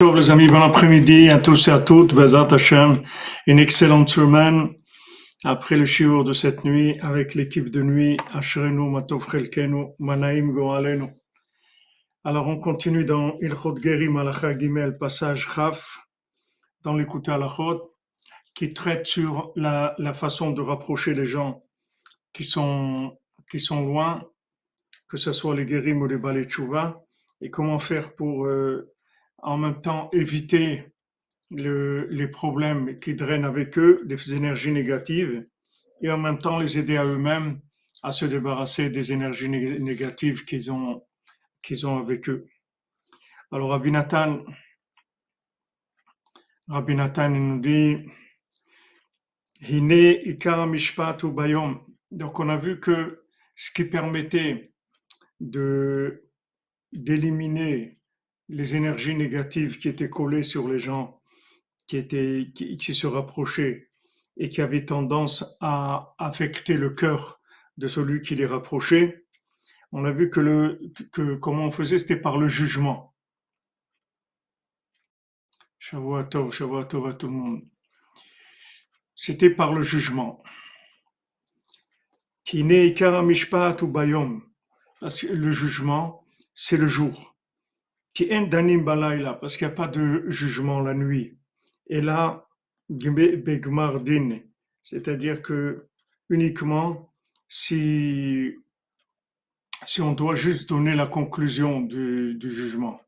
Bonjour les amis, bon après-midi à tous et à toutes. Bezat Hashem, une excellente semaine après le shiur de cette nuit avec l'équipe de nuit Ashrenu Matov Manaim Goalenu. Alors on continue dans Ilchot Gerim Alacha Gimel, passage Chaf, dans l'écoute Alachot, qui traite sur la, façon de rapprocher les gens qui sont, qui sont loin, que ce soit les Gerim ou les Balei et comment faire pour euh, en même temps éviter le, les problèmes qui drainent avec eux, les énergies négatives, et en même temps les aider à eux-mêmes à se débarrasser des énergies né- négatives qu'ils ont, qu'ils ont avec eux. Alors Rabbi Nathan, Rabbi Nathan nous dit, Hine ikar mishpat u bayom. Donc on a vu que ce qui permettait d'éliminer les énergies négatives qui étaient collées sur les gens, qui se rapprochaient et qui avaient tendance à affecter le cœur de celui qui les rapprochait. On a vu que le que comment on faisait, c'était par le jugement. Shavua tov, Shavua tov à tout le monde. C'était par le jugement. Le jugement, c'est le jour. Qui en danim balayla, parce qu'il n'y a pas de jugement la nuit. Et là, gbe- begmar din, c'est-à-dire que uniquement si, si on doit juste donner la conclusion du, du jugement.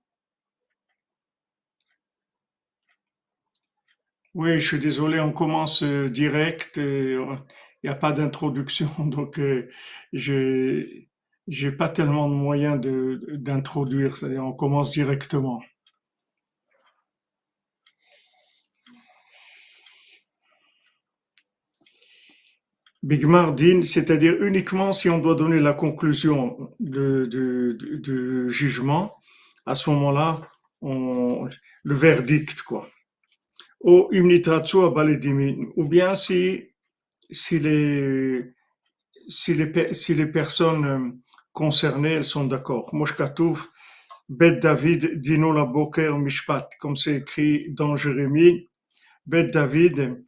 Oui, je suis désolé, on commence euh, direct, euh, il n'y a pas d'introduction, donc euh, je j'ai pas tellement de moyens d'introduire, c'est-à-dire on commence directement. Bigmar c'est-à-dire uniquement si on doit donner la conclusion de, jugement, à ce moment-là, le verdict, quoi. Ou ou bien si, si les, si les, si les personnes concernées, elles sont d'accord. Mosh katuv, Bet David dino la boker mishpat, comme c'est écrit dans Jérémie, Bet David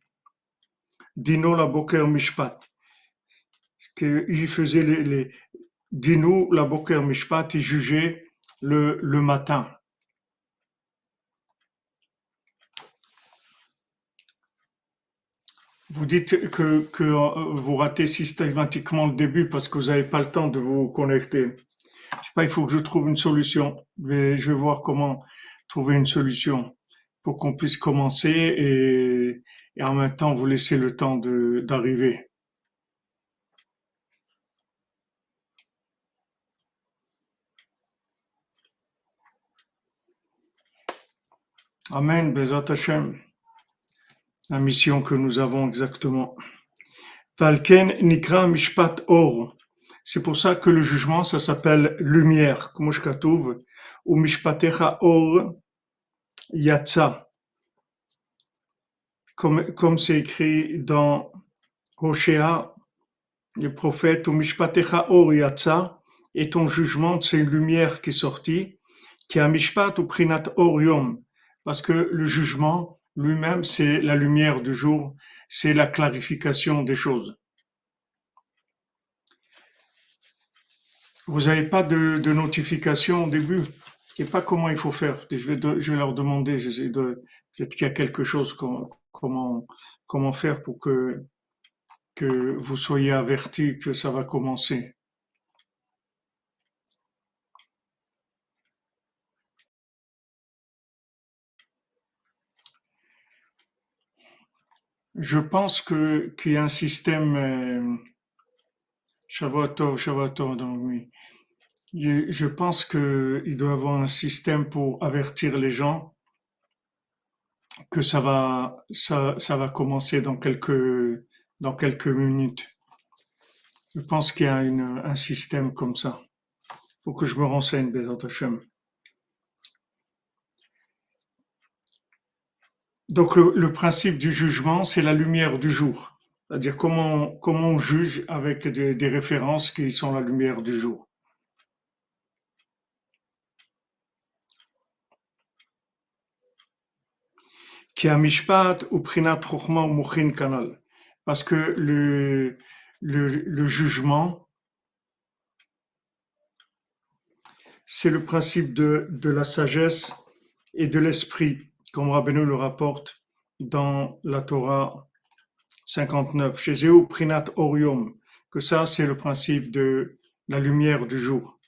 dino la boker mishpat, qu'il faisait les, les dino la boker mishpat, il jugeait le, le matin. Vous dites que, que euh, vous ratez systématiquement le début parce que vous n'avez pas le temps de vous connecter. Je sais pas, il faut que je trouve une solution. Je vais, je vais voir comment trouver une solution pour qu'on puisse commencer et, en même temps vous laisser le temps d'arriver. Amen, Bezat Hashem. La mission que nous avons exactement. Valken Nikra Mishpat Or. C'est pour ça que le jugement, ça s'appelle lumière, comme je ou Mishpatecha Or Yatsa, comme, comme c'est écrit dans Hosea, le prophète, ou Mishpatecha Or Yatsa, et ton jugement, c'est une lumière qui est sortie, qui a Mishpat ou Prinat Or Yom, parce que le jugement lui-même, c'est la lumière du jour, c'est la clarification des choses. Vous n'avez pas de, notification au début? Je ne sais pas comment il faut faire. Je vais, leur demander. Peut-être qu'il y a quelque chose comment, faire pour que, que vous soyez avertis que ça va commencer. Je pense que qu'il y a un système euh, Shavuot Shavuot, donc oui. Il- Je pense que il doit y avoir un système pour avertir les gens que ça va ça, ça va commencer dans quelques dans quelques minutes. Je pense qu'il y a une, un système comme ça. Faut que je me renseigne, Bezat Hashem. Donc le, principe du jugement, c'est la lumière du jour. C'est-à-dire comment, comment on juge avec des, références qui sont la lumière du jour. qui a mishpat ou prinat kanal. Parce que le, le, le jugement, c'est le principe de, de la sagesse et de l'esprit, comme Rabbeinu le rapporte dans la Torah 59, chez Prinat Orium, que ça c'est le principe de la lumière du jour.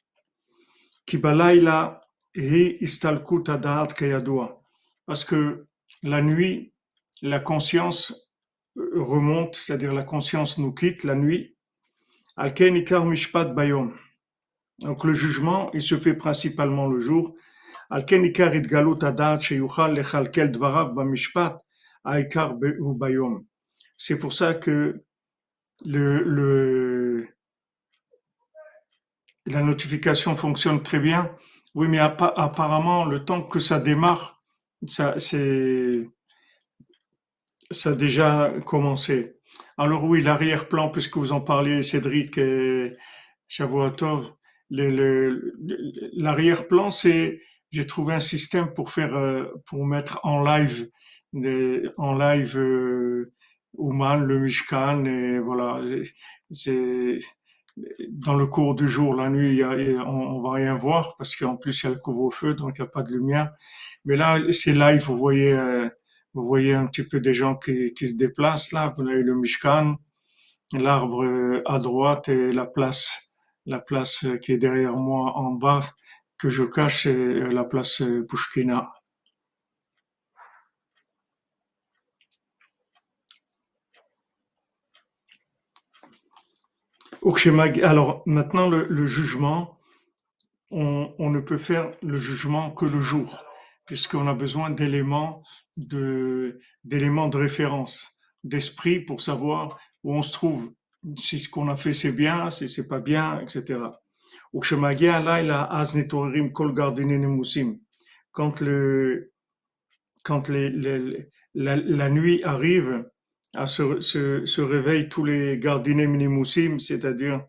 Kibalaila hi istalkut adat kayadua. Parce que la nuit, la conscience remonte, c'est-à-dire la conscience nous quitte la nuit. Alken ikar mishpat bayom. Donc le jugement, il se fait principalement le jour. C'est pour ça que la notification fonctionne très bien. Oui, mais apparemment, le temps que ça démarre, ça, ça a déjà commencé. Alors oui, l'arrière-plan, puisque vous en parlez, Cédric et Shavuotov, l'arrière-plan, c'est, j'ai trouvé un système pour faire, euh, pour mettre en live, en live, euh, Ouman, le Mishkan, et voilà, c'est dans le cours du jour, la nuit, on, va rien voir parce qu'en plus il y a le couvre-feu, donc il n'y a pas de lumière. Mais là, c'est live, vous voyez, euh, vous voyez un petit peu des gens qui, qui se déplacent là. Vous avez le Mishkan, l'arbre à droite et la place, la place qui est derrière moi en bas que je cache, c'est la place Pushkina. Alors maintenant, le, jugement, on, ne peut faire le jugement que le jour, puisqu'on a besoin d'éléments de, d'éléments de référence, d'esprit pour savoir où on se trouve, si ce qu'on a fait c'est bien, si c'est pas bien, etc. Quand le, quand les, la nuit arrive, se, se, se réveillent tous les gardiens minimusim, c'est-à-dire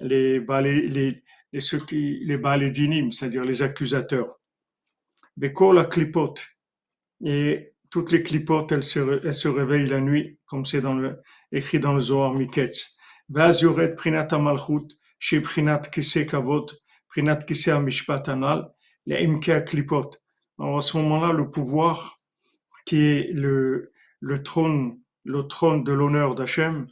les, les, les, ceux qui, les balédinim, c'est-à-dire les accusateurs. Beko la clipote. Et toutes les clipotes, elles se, elles se réveillent la nuit, comme c'est dans le, écrit dans le Zohar Miketz. Vaz yoret prinat chez prinat kise kavot, prinat kise amishpat anal, les imke clipot. Alors à ce moment-là, le pouvoir qui est le, le trône le trône de l'honneur d'Hachem,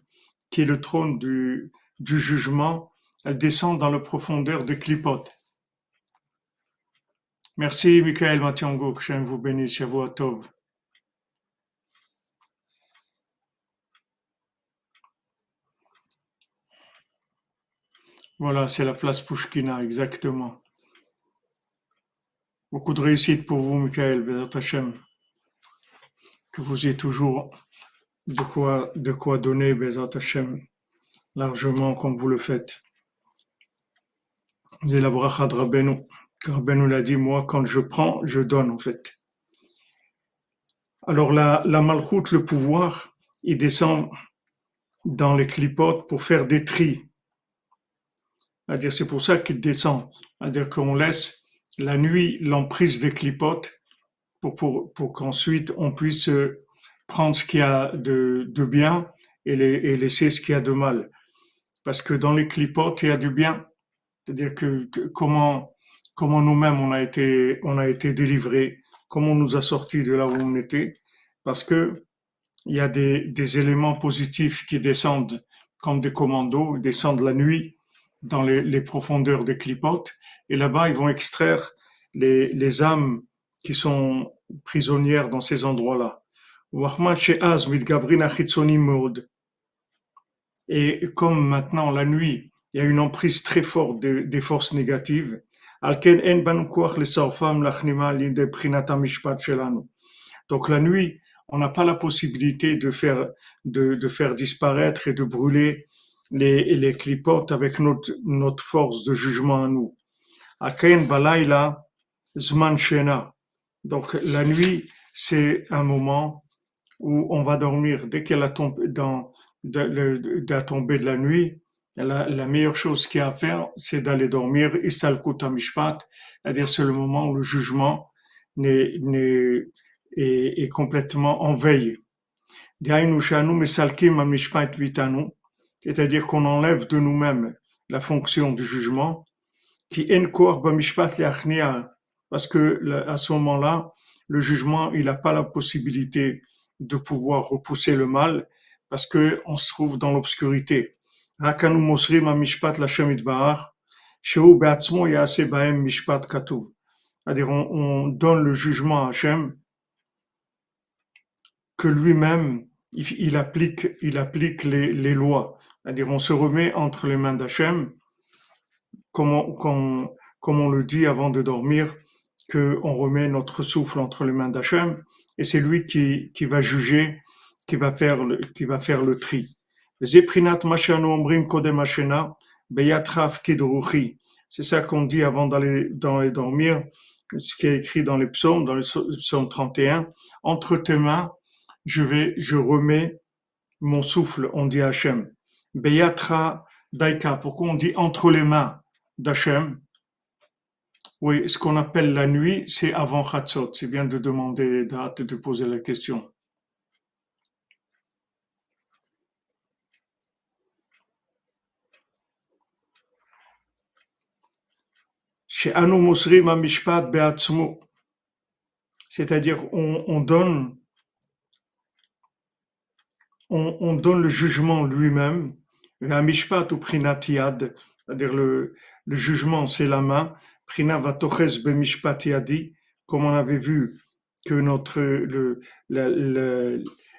qui est le trône du, du jugement, elle descend dans la profondeur des clipotes. Merci, Michael Matiango, que Hachem vous bénisse, à vous à Tov. Voilà, c'est la place Pushkina, exactement. Beaucoup de réussite pour vous, Michael. Que vous ayez toujours de quoi, de quoi donner Bezat Hashem largement comme vous le faites. C'est la bracha de Rabbeinu. Rabbeinu l'a dit, moi, quand je prends, je donne, en fait. Alors, la, la malchoute, le pouvoir, il descend dans les clipotes pour faire des tris. C'est pour ça qu'il descend. C'est-à-dire qu'on laisse la nuit l'emprise des clipotes pour, pour, pour qu'ensuite on puisse prendre ce qu'il y a de, de bien et, les, et, laisser ce qu'il y a de mal. Parce que dans les clipotes, il y a du bien. C'est-à-dire que, comment, comment nous-mêmes on a été, on a été délivrés, comment on nous a sortis de là où on était. Parce que il y a des, des éléments positifs qui descendent comme des commandos, ils descendent la nuit dans les, profondeurs des clipotes. Et là-bas, ils vont extraire les, les âmes qui sont prisonnières dans ces endroits-là. Et comme maintenant la nuit, il y a une emprise très forte des forces négatives, donc la nuit, on n'a pas la possibilité de faire, de, de, faire disparaître et de brûler les, les clipotes avec notre, notre force de jugement à nous. Donc la nuit, c'est un moment où on va dormir dès qu'elle a tombé dans de, la tombée de la nuit, la, la meilleure chose qu'il y a à faire, c'est d'aller dormir, istalkut mishpat, c'est-à-dire c'est le moment où le jugement n'est, n'est, est, est complètement en veille. C'est-à-dire qu'on enlève de nous-mêmes la fonction du jugement, qui parce que à ce moment-là, le jugement, il n'a pas la possibilité de pouvoir repousser le mal, parce que on se trouve dans l'obscurité. C'est-à-dire, on, on donne le jugement à Hachem, que lui-même, il, il applique, il applique les, les lois. C'est-à-dire, on se remet entre les mains d'Hachem, comme on, comme, on le dit avant de dormir, que on remet notre souffle entre les mains d'Hachem, et c'est lui qui, qui va juger, qui va faire le, qui va faire le tri. C'est ça qu'on dit avant d'aller, d'aller dormir, ce qui est écrit dans les psaumes, dans le psaume 31. Entre tes mains, je vais, je remets mon souffle, on dit Hachem. Beyatra daika. Pourquoi on dit entre les mains d'Hachem? Oui, ce qu'on appelle la nuit, c'est avant Chatzot. C'est bien de demander, de, de poser la question. C'est-à-dire, on, on donne on, on donne le jugement lui-même, un mishpat ou prinatiad, c'est-à-dire le, le jugement, c'est la main, prina vatoches bemishpat yadi, comme on avait vu que notre, le, la, la,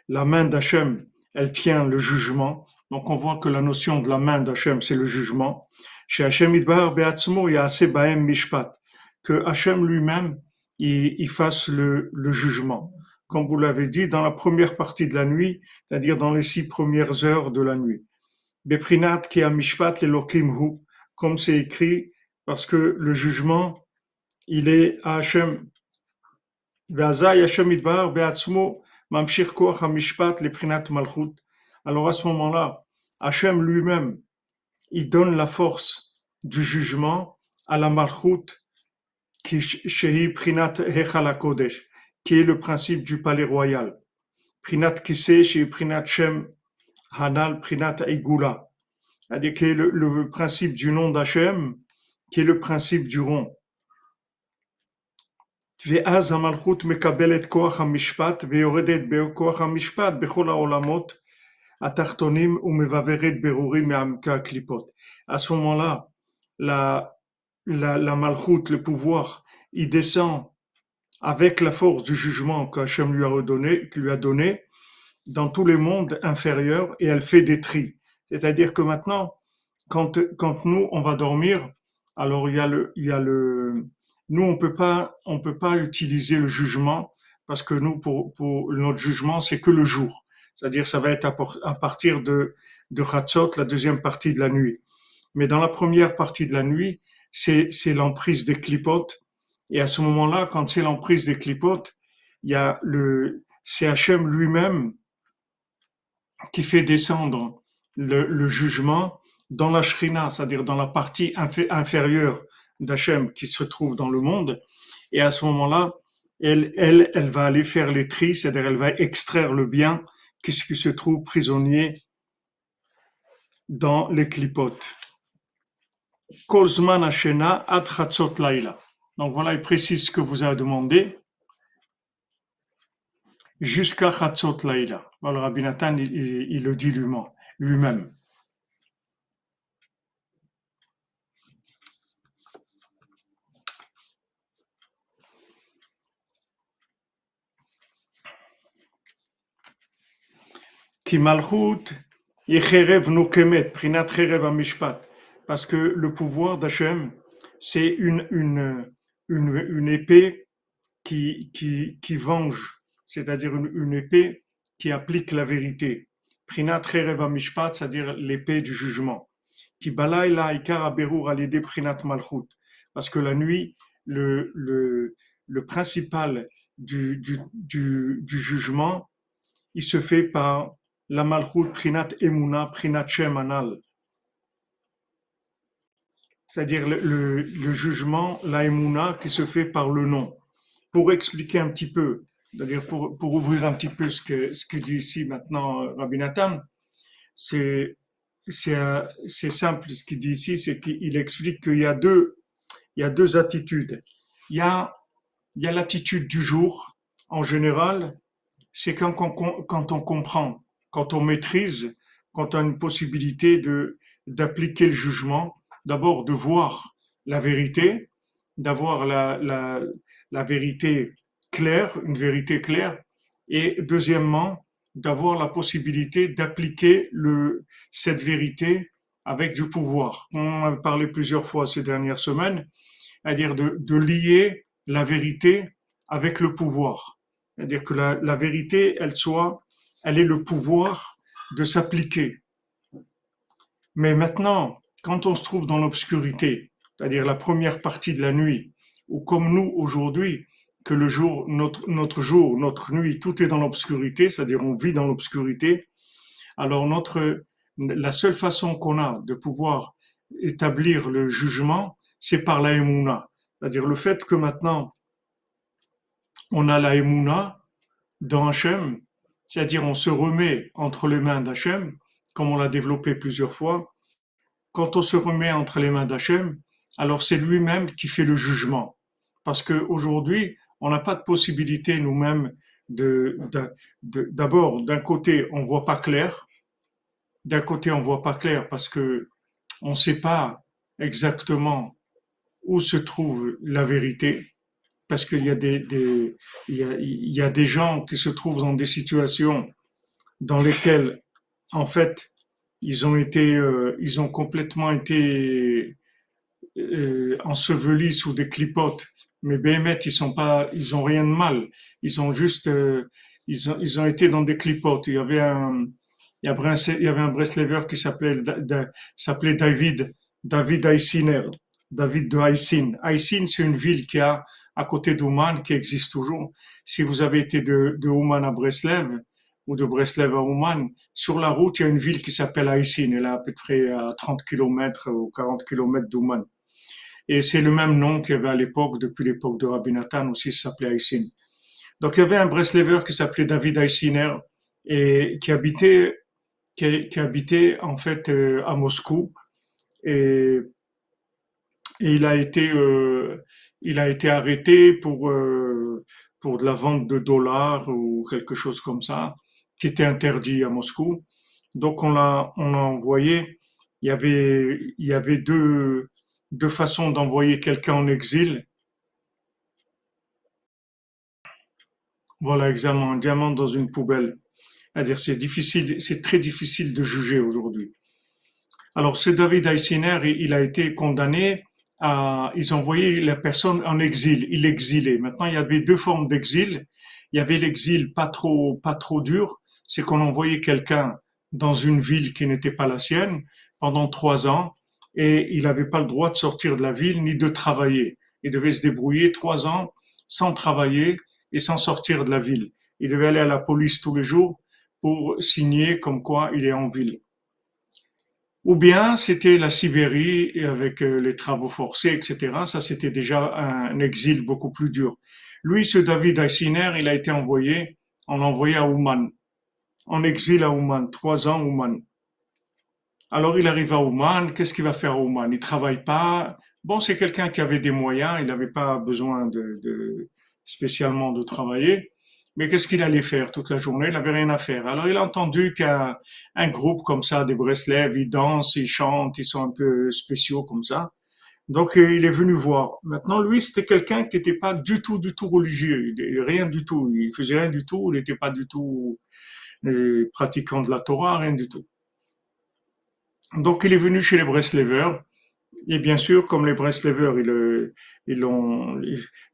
la main d'Hachem, elle tient le jugement. Donc on voit que la notion de la main d'Hachem, c'est le jugement. Chez Hachem Idbar Beatzmo, il y a assez baem mishpat, que Hachem lui-même, il, il fasse le, le jugement comme vous l'avez dit, dans la première partie de la nuit, c'est-à-dire dans les six premières heures de la nuit. Beprinat ki mishpat hu, comme c'est écrit, parce que le jugement, il est à Hachem. Alors à ce moment-là, Hachem lui-même, il donne la force du jugement à la malchut qui qui est le principe du palais royal. Prinat Kise chez Prinat Shem Hanal Prinat Eigula. C'est-à-dire qui est le, le, principe du nom d'Hachem, qui est le principe du rond. ואז המלכות מקבלת כוח המשפט ויורדת בכוח המשפט בכל העולמות התחתונים ומבברת ברורים מעמקי הקליפות. À ce moment-là, la, la, la malchut, le pouvoir, il descend avec la force du jugement qu'Hachem lui a redonné, lui a donné dans tous les mondes inférieurs et elle fait des tris. C'est-à-dire que maintenant, quand, quand nous, on va dormir, alors il y a le, il y a le, nous, on peut pas, on peut pas utiliser le jugement parce que nous, pour, pour notre jugement, c'est que le jour. C'est-à-dire, ça va être à, partir de, de Chatzot, la deuxième partie de la nuit. Mais dans la première partie de la nuit, c'est, c'est l'emprise des clipotes et à ce moment-là, quand c'est l'emprise des clipotes, il y a le CHM lui-même qui fait descendre le, jugement dans la shrina, c'est-à-dire dans la partie inférieure d'Hachem qui se trouve dans le monde. Et à ce moment-là, elle, va aller faire les tris, c'est-à-dire elle va extraire le bien qui, se trouve prisonnier dans les clipotes. Laila. Donc voilà, il précise ce que vous avez demandé. Jusqu'à Chatzot Laïla. Alors Rabbi Nathan, il, le dit lui-même. Parce que le pouvoir d'Hachem, c'est une, une, une, une épée qui, qui, qui venge, c'est-à-dire une, épée qui applique la vérité. Prinat Reva Mishpat, c'est-à-dire l'épée du jugement. Qui balaïla ikara berur alide prinat malchut. Parce que la nuit, le, principal du, jugement, il se fait par la malchut prinat emuna prinat shem anal c'est-à-dire le, jugement, l'aïmouna, qui se fait par le nom. Pour expliquer un petit peu c'est-à-dire pour, pour ouvrir un petit peu ce que, ce que dit ici maintenant euh, Rabbi Nathan, c'est, simple ce qu'il dit ici, c'est qu'il explique qu'il y a deux, y a deux attitudes. Il y a, l'attitude du jour, en général, c'est quand, on, quand on comprend, quand on maîtrise, quand on a une possibilité d'appliquer le jugement, d'abord de voir la vérité, d'avoir la, la, la vérité claire, une vérité claire, et deuxièmement, d'avoir la possibilité d'appliquer cette vérité avec du pouvoir. On a parlé plusieurs fois ces dernières semaines, c'est-à-dire de, de, lier la vérité avec le pouvoir. C'est-à-dire que la, la, vérité, elle soit, elle est le pouvoir de s'appliquer. Mais maintenant, quand on se trouve dans l'obscurité, c'est-à-dire la première partie de la nuit, ou comme nous aujourd'hui, que le jour, notre, notre jour, notre nuit, tout est dans l'obscurité, c'est-à-dire on vit dans l'obscurité, alors notre, la seule façon qu'on a de pouvoir établir le jugement, c'est par la émouna. C'est-à-dire le fait que maintenant on a la émouna dans Hachem, c'est-à-dire on se remet entre les mains d'Hachem, comme on l'a développé plusieurs fois. Quand on se remet entre les mains d'Hachem, alors c'est lui-même qui fait le jugement. Parce qu'aujourd'hui, on n'a pas de possibilité nous-mêmes de, d'abord, d'un côté, on voit pas clair. D'un côté, on voit pas clair parce que on ne sait pas exactement où se trouve la vérité. Parce qu'il y a des, il, y a, il y a des gens qui se trouvent dans des situations dans lesquelles, en fait, ils ont été, euh, ils ont complètement été euh, ensevelis sous des clipotes mais Béhémet, ils sont pas, ils ont rien de mal. Ils ont juste, euh, ils ont, ils ont été dans des clipotes. Il y avait un, il y avait un, il y avait un Breslever qui s'appelait, s'appelait David, David Aysiner, David de Ayssin. Ayssin, c'est une ville qui a à côté d'Ouman, qui existe toujours. Si vous avez été de, de Ouman à Breslev, ou de Breslev à Ouman, sur la route, il y a une ville qui s'appelle Ayssin. Elle est à peu près à 30 km ou 40 km d'Ouman. Et c'est le même nom qu'il y avait à l'époque, depuis l'époque de Rabbi Nathan aussi, ça s'appelait Aïssin. Donc il y avait un Breslever qui s'appelait David Aïssiner et qui habitait, qui, habitait en fait euh, à Moscou. Et, et, il a été, euh, il a été arrêté pour, euh, pour de la vente de dollars ou quelque chose comme ça, qui était interdit à Moscou. Donc on l'a, on l'a envoyé. Il y avait, il y avait deux, deux façons d'envoyer quelqu'un en exil. Voilà, exactement, un diamant dans une poubelle. C'est difficile, c'est très difficile de juger aujourd'hui. Alors, ce David Eissiner, il a été condamné à, ils ont envoyé la personne en exil, il exilé. Maintenant, il y avait deux formes d'exil. Il y avait l'exil pas trop, pas trop dur, c'est qu'on envoyait quelqu'un dans une ville qui n'était pas la sienne pendant trois ans et il n'avait pas le droit de sortir de la ville ni de travailler. Il devait se débrouiller trois ans sans travailler et sans sortir de la ville. Il devait aller à la police tous les jours pour signer comme quoi il est en ville. Ou bien c'était la Sibérie avec euh, les travaux forcés, etc. Ça, c'était déjà un exil beaucoup plus dur. Lui, ce David Aïssiner, il a été envoyé, on l'a envoyé à Ouman, en exil à Ouman, trois ans Ouman. Alors il arrive à Ouman, qu'est-ce qu'il va faire à Ouman Il travaille pas. Bon, c'est quelqu'un qui avait des moyens, il n'avait pas besoin de, spécialement de travailler. Mais qu'est-ce qu'il allait faire toute la journée? Il n'avait rien à faire. Alors il a entendu qu'un un groupe comme ça, des Breslev, ils dansent, ils chantent, ils sont un peu spéciaux comme ça. Donc euh, il est venu voir. Maintenant, lui, c'était quelqu'un qui n'était pas du tout, du tout religieux, rien du tout. Il faisait rien du tout, il n'était pas du tout euh, pratiquant de la Torah, rien du tout. Donc il est venu chez les Breslevers. Et bien sûr, comme les Breslevers, ils, ils l'ont,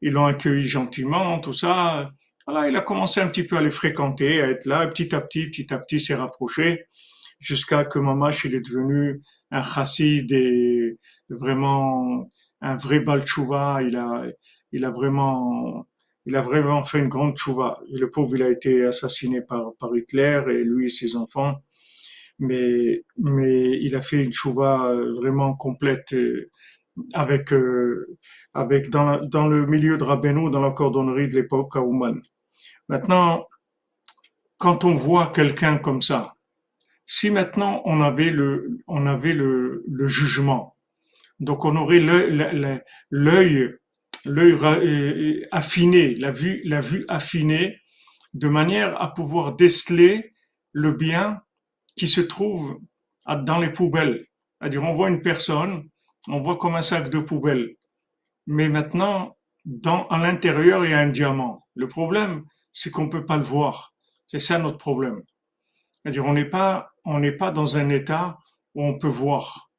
ils l'ont accueilli gentiment, tout ça. Voilà, il a commencé un petit peu à les fréquenter, à être là, et petit à petit, petit à petit, s'est rapproché, jusqu'à que Mamash, il est devenu un chassid et vraiment un vrai balchouva. Il a, il a vraiment, il a vraiment fait une grande chouva. le pauvre, il a été assassiné par, par Hitler et lui et ses enfants mais, mais il a fait une chouva euh, vraiment complète euh, avec, euh, avec dans, dans le milieu de Rabbeinu, dans la cordonnerie de l'époque à Ouman. Maintenant, quand on voit quelqu'un comme ça, si maintenant on avait le, on avait le, le jugement, donc on aurait l'œil, l'œil euh, affiné, la vue, la vue affinée, de manière à pouvoir déceler le bien qui se trouve dans les poubelles. C'est-à-dire, on voit une personne, on voit comme un sac de poubelle. Mais maintenant, à l'intérieur, il y a un diamant. Le problème, c'est qu'on ne peut pas le voir. C'est ça notre problème. C'est-à-dire, on n'est pas, on n'est pas dans un état où on peut voir.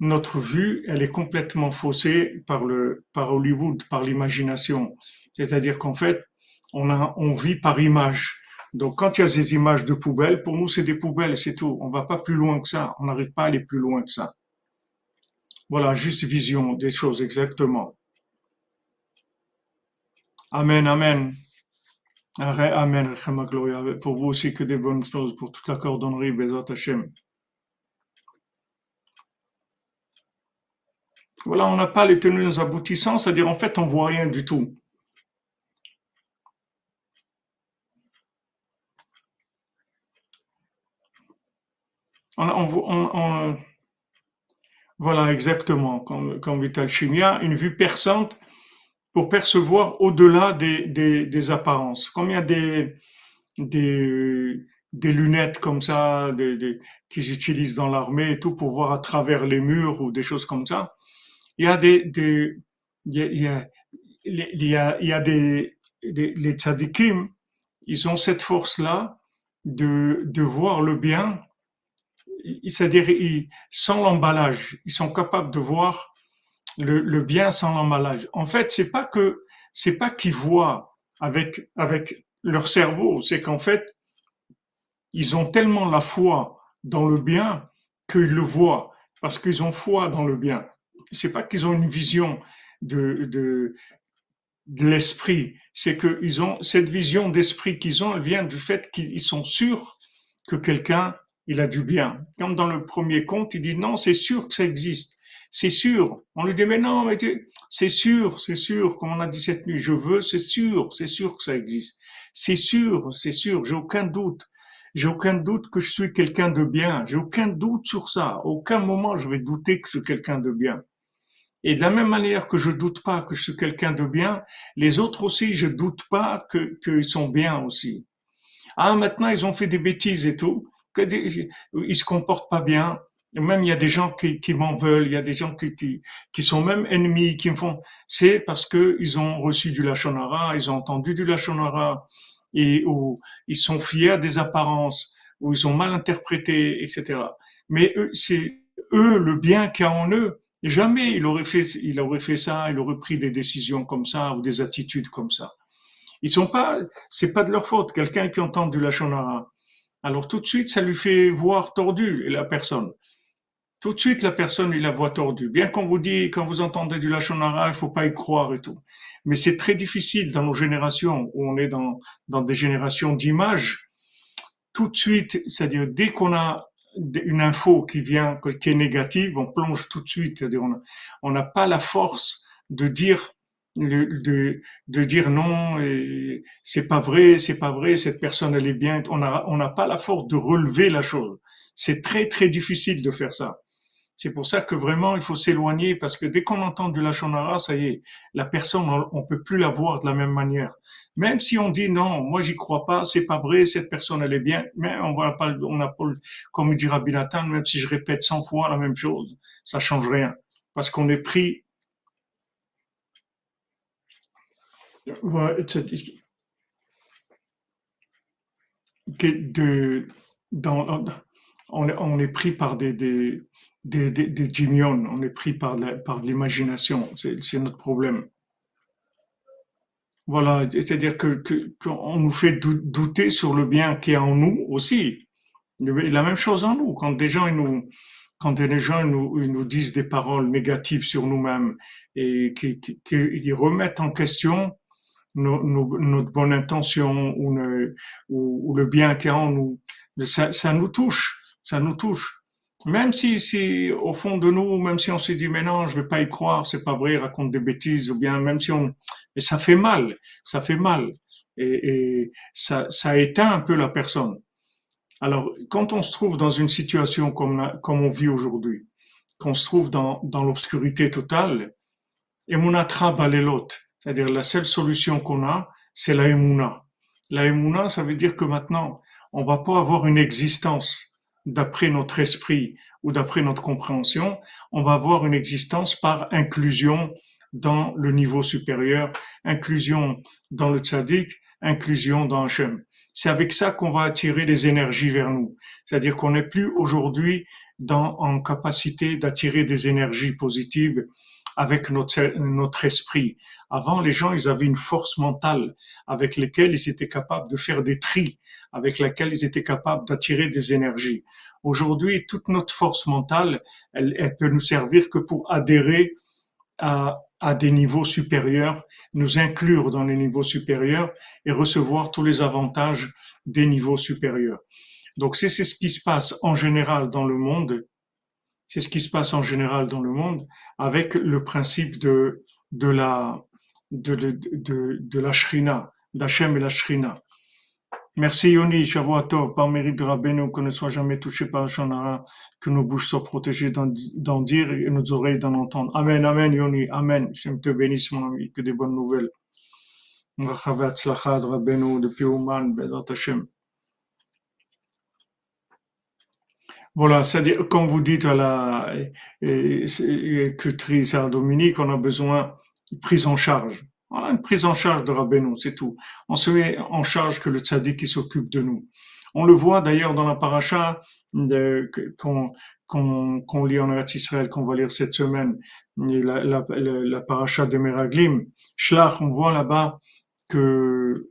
Notre vue, elle est complètement faussée par le, par Hollywood, par l'imagination. C'est-à-dire qu'en fait, on a, on vit par image. Donc, quand il y a ces images de poubelles, pour nous, c'est des poubelles, c'est tout. On va pas plus loin que ça. On n'arrive pas à aller plus loin que ça. Voilà, juste vision des choses, exactement. Amen, amen. Amen, Pour vous aussi, que des bonnes choses, pour toute la cordonnerie, Bezat Hashem. Voilà, on n'a pas les tenues aboutissants, c'est-à-dire en fait, on voit rien du tout. Voilà, exactement, comme, comme Vital Chimia, une vue perçante pour percevoir au-delà des, des, apparences. Comme il y a des, des, des lunettes comme ça des, qu'ils utilisent dans l'armée et tout pour voir à travers les murs ou des choses comme ça, il y a des, des il y a, il y a, il des, les tzadikim, ils ont cette force-là de, de voir le bien c'est-à-dire sans l'emballage, ils sont capables de voir le, bien sans l'emballage. En fait, c'est pas que c'est pas qu'ils voient avec avec leur cerveau, c'est qu'en fait ils ont tellement la foi dans le bien qu'ils le voient parce qu'ils ont foi dans le bien. C'est pas qu'ils ont une vision de de, de l'esprit, c'est qu'ils ont cette vision d'esprit qu'ils ont, elle vient du fait qu'ils sont sûrs que quelqu'un il a du bien. Comme dans le premier conte, il dit non, c'est sûr que ça existe. C'est sûr. On lui dit mais non, mais c'est sûr, c'est sûr. Comme on a dit cette nuit, je veux, c'est sûr, c'est sûr que ça existe. C'est sûr, c'est sûr. J'ai aucun doute. J'ai aucun doute que je suis quelqu'un de bien. J'ai aucun doute sur ça. aucun moment je vais douter que je suis quelqu'un de bien. Et de la même manière que je doute pas que je suis quelqu'un de bien, les autres aussi, je doute pas que qu'ils sont bien aussi. Ah, maintenant ils ont fait des bêtises et tout ils se comportent pas bien. Même il y a des gens qui, m'en veulent, il y a des gens qui, sont même ennemis, qui me font. C'est parce que ils ont reçu du lachonara, ils ont entendu du lachonara, et ou ils sont fiers des apparences, ou ils ont mal interprété, etc. Mais c'est eux le bien qu'il y a en eux. Jamais il aurait fait, il aurait fait ça, il aurait pris des décisions comme ça ou des attitudes comme ça. Ils sont pas, c'est pas de leur faute. Quelqu'un qui entend du lachonara, alors tout de suite, ça lui fait voir tordu la personne. Tout de suite, la personne, il la voit tordue. Bien qu'on vous dit, quand vous entendez du lachonara, il faut pas y croire et tout. Mais c'est très difficile dans nos générations, où on est dans, dans des générations d'images. Tout de suite, c'est-à-dire dès qu'on a une info qui vient, qui est négative, on plonge tout de suite. C'est-à-dire on n'a pas la force de dire de, de dire non, c'est pas vrai, c'est pas vrai, cette personne elle est bien. On n'a on n'a pas la force de relever la chose. C'est très très difficile de faire ça. C'est pour ça que vraiment il faut s'éloigner parce que dès qu'on entend du lachonara, ça y est, la personne on, peut plus la voir de la même manière. Même si on dit non, moi j'y crois pas, c'est pas vrai, cette personne elle est bien, mais on va pas, on n'a pas, comme dit Rabbi Nathan, même si je répète 100 fois la même chose, ça change rien parce qu'on est pris de, dans, on, on, est pris par des, des, des, des, on est pris par, l'imagination, c'est notre problème. Voilà, c'est-à-dire que, qu'on nous fait douter sur le bien qui est en nous aussi. La même chose en nous. Quand des gens ils nous, quand des gens nous, nous disent des paroles négatives sur nous-mêmes et qui, qui, qui, remettent en question notre bonne intention ou, le bien qu'il y a en nous, ça, nous touche, ça nous touche. Même si, si au fond de nous, même si on se dit mais non, je vais pas y croire, c'est pas vrai, il raconte des bêtises, ou bien même si on, mais ça fait mal, ça fait mal. et, ça, ça éteint un peu la personne. Alors, quand on se trouve dans une situation comme, comme on vit aujourd'hui, qu'on se trouve dans, dans l'obscurité totale, Emunatra balelot, c'est-à-dire la seule solution qu'on a, c'est la Emuna. La Emuna, ça veut dire que maintenant, on va pas avoir une existence d'après notre esprit ou d'après notre compréhension, on va avoir une existence par inclusion dans le niveau supérieur, inclusion dans le tzaddik, inclusion dans Hachem. C'est avec ça qu'on va attirer les énergies vers nous. C'est-à-dire qu'on n'est plus aujourd'hui dans, en capacité d'attirer des énergies positives avec notre, notre esprit. Avant, les gens, ils avaient une force mentale avec laquelle ils étaient capables de faire des tris, avec laquelle ils étaient capables d'attirer des énergies. Aujourd'hui, toute notre force mentale, elle, elle peut nous servir que pour adhérer à, à des niveaux supérieurs, nous inclure dans les niveaux supérieurs et recevoir tous les avantages des niveaux supérieurs. Donc c'est ce qui se passe en général dans le monde, c'est ce qui se passe en général dans le monde avec le principe de, de la, de, de, de, la shrina, d'Hachem et la shrina. Merci Yoni, Shavuatov, par mérite de Rabbeinu, qu'on ne soit jamais touché par le Shonara, que nos bouches soient protégées d'en dire et nos oreilles d'en entendre. Amen, Amen Yoni, Amen. Je te bénisse mon ami, que des bonnes nouvelles. depuis Ouman, Bezat. Voilà, c'est-à-dire, comme vous dites à la écriture Sarah Dominique, on a besoin de prise en charge. Voilà, une prise en charge de Rabbeinu, c'est tout. On se met en charge que le tzaddik qui s'occupe de nous. On le voit d'ailleurs dans la paracha qu'on qu'on lit en Eretz Israël, qu'on va lire cette semaine, la, la, la, paracha des Meraglim. Shlach, on voit là-bas que,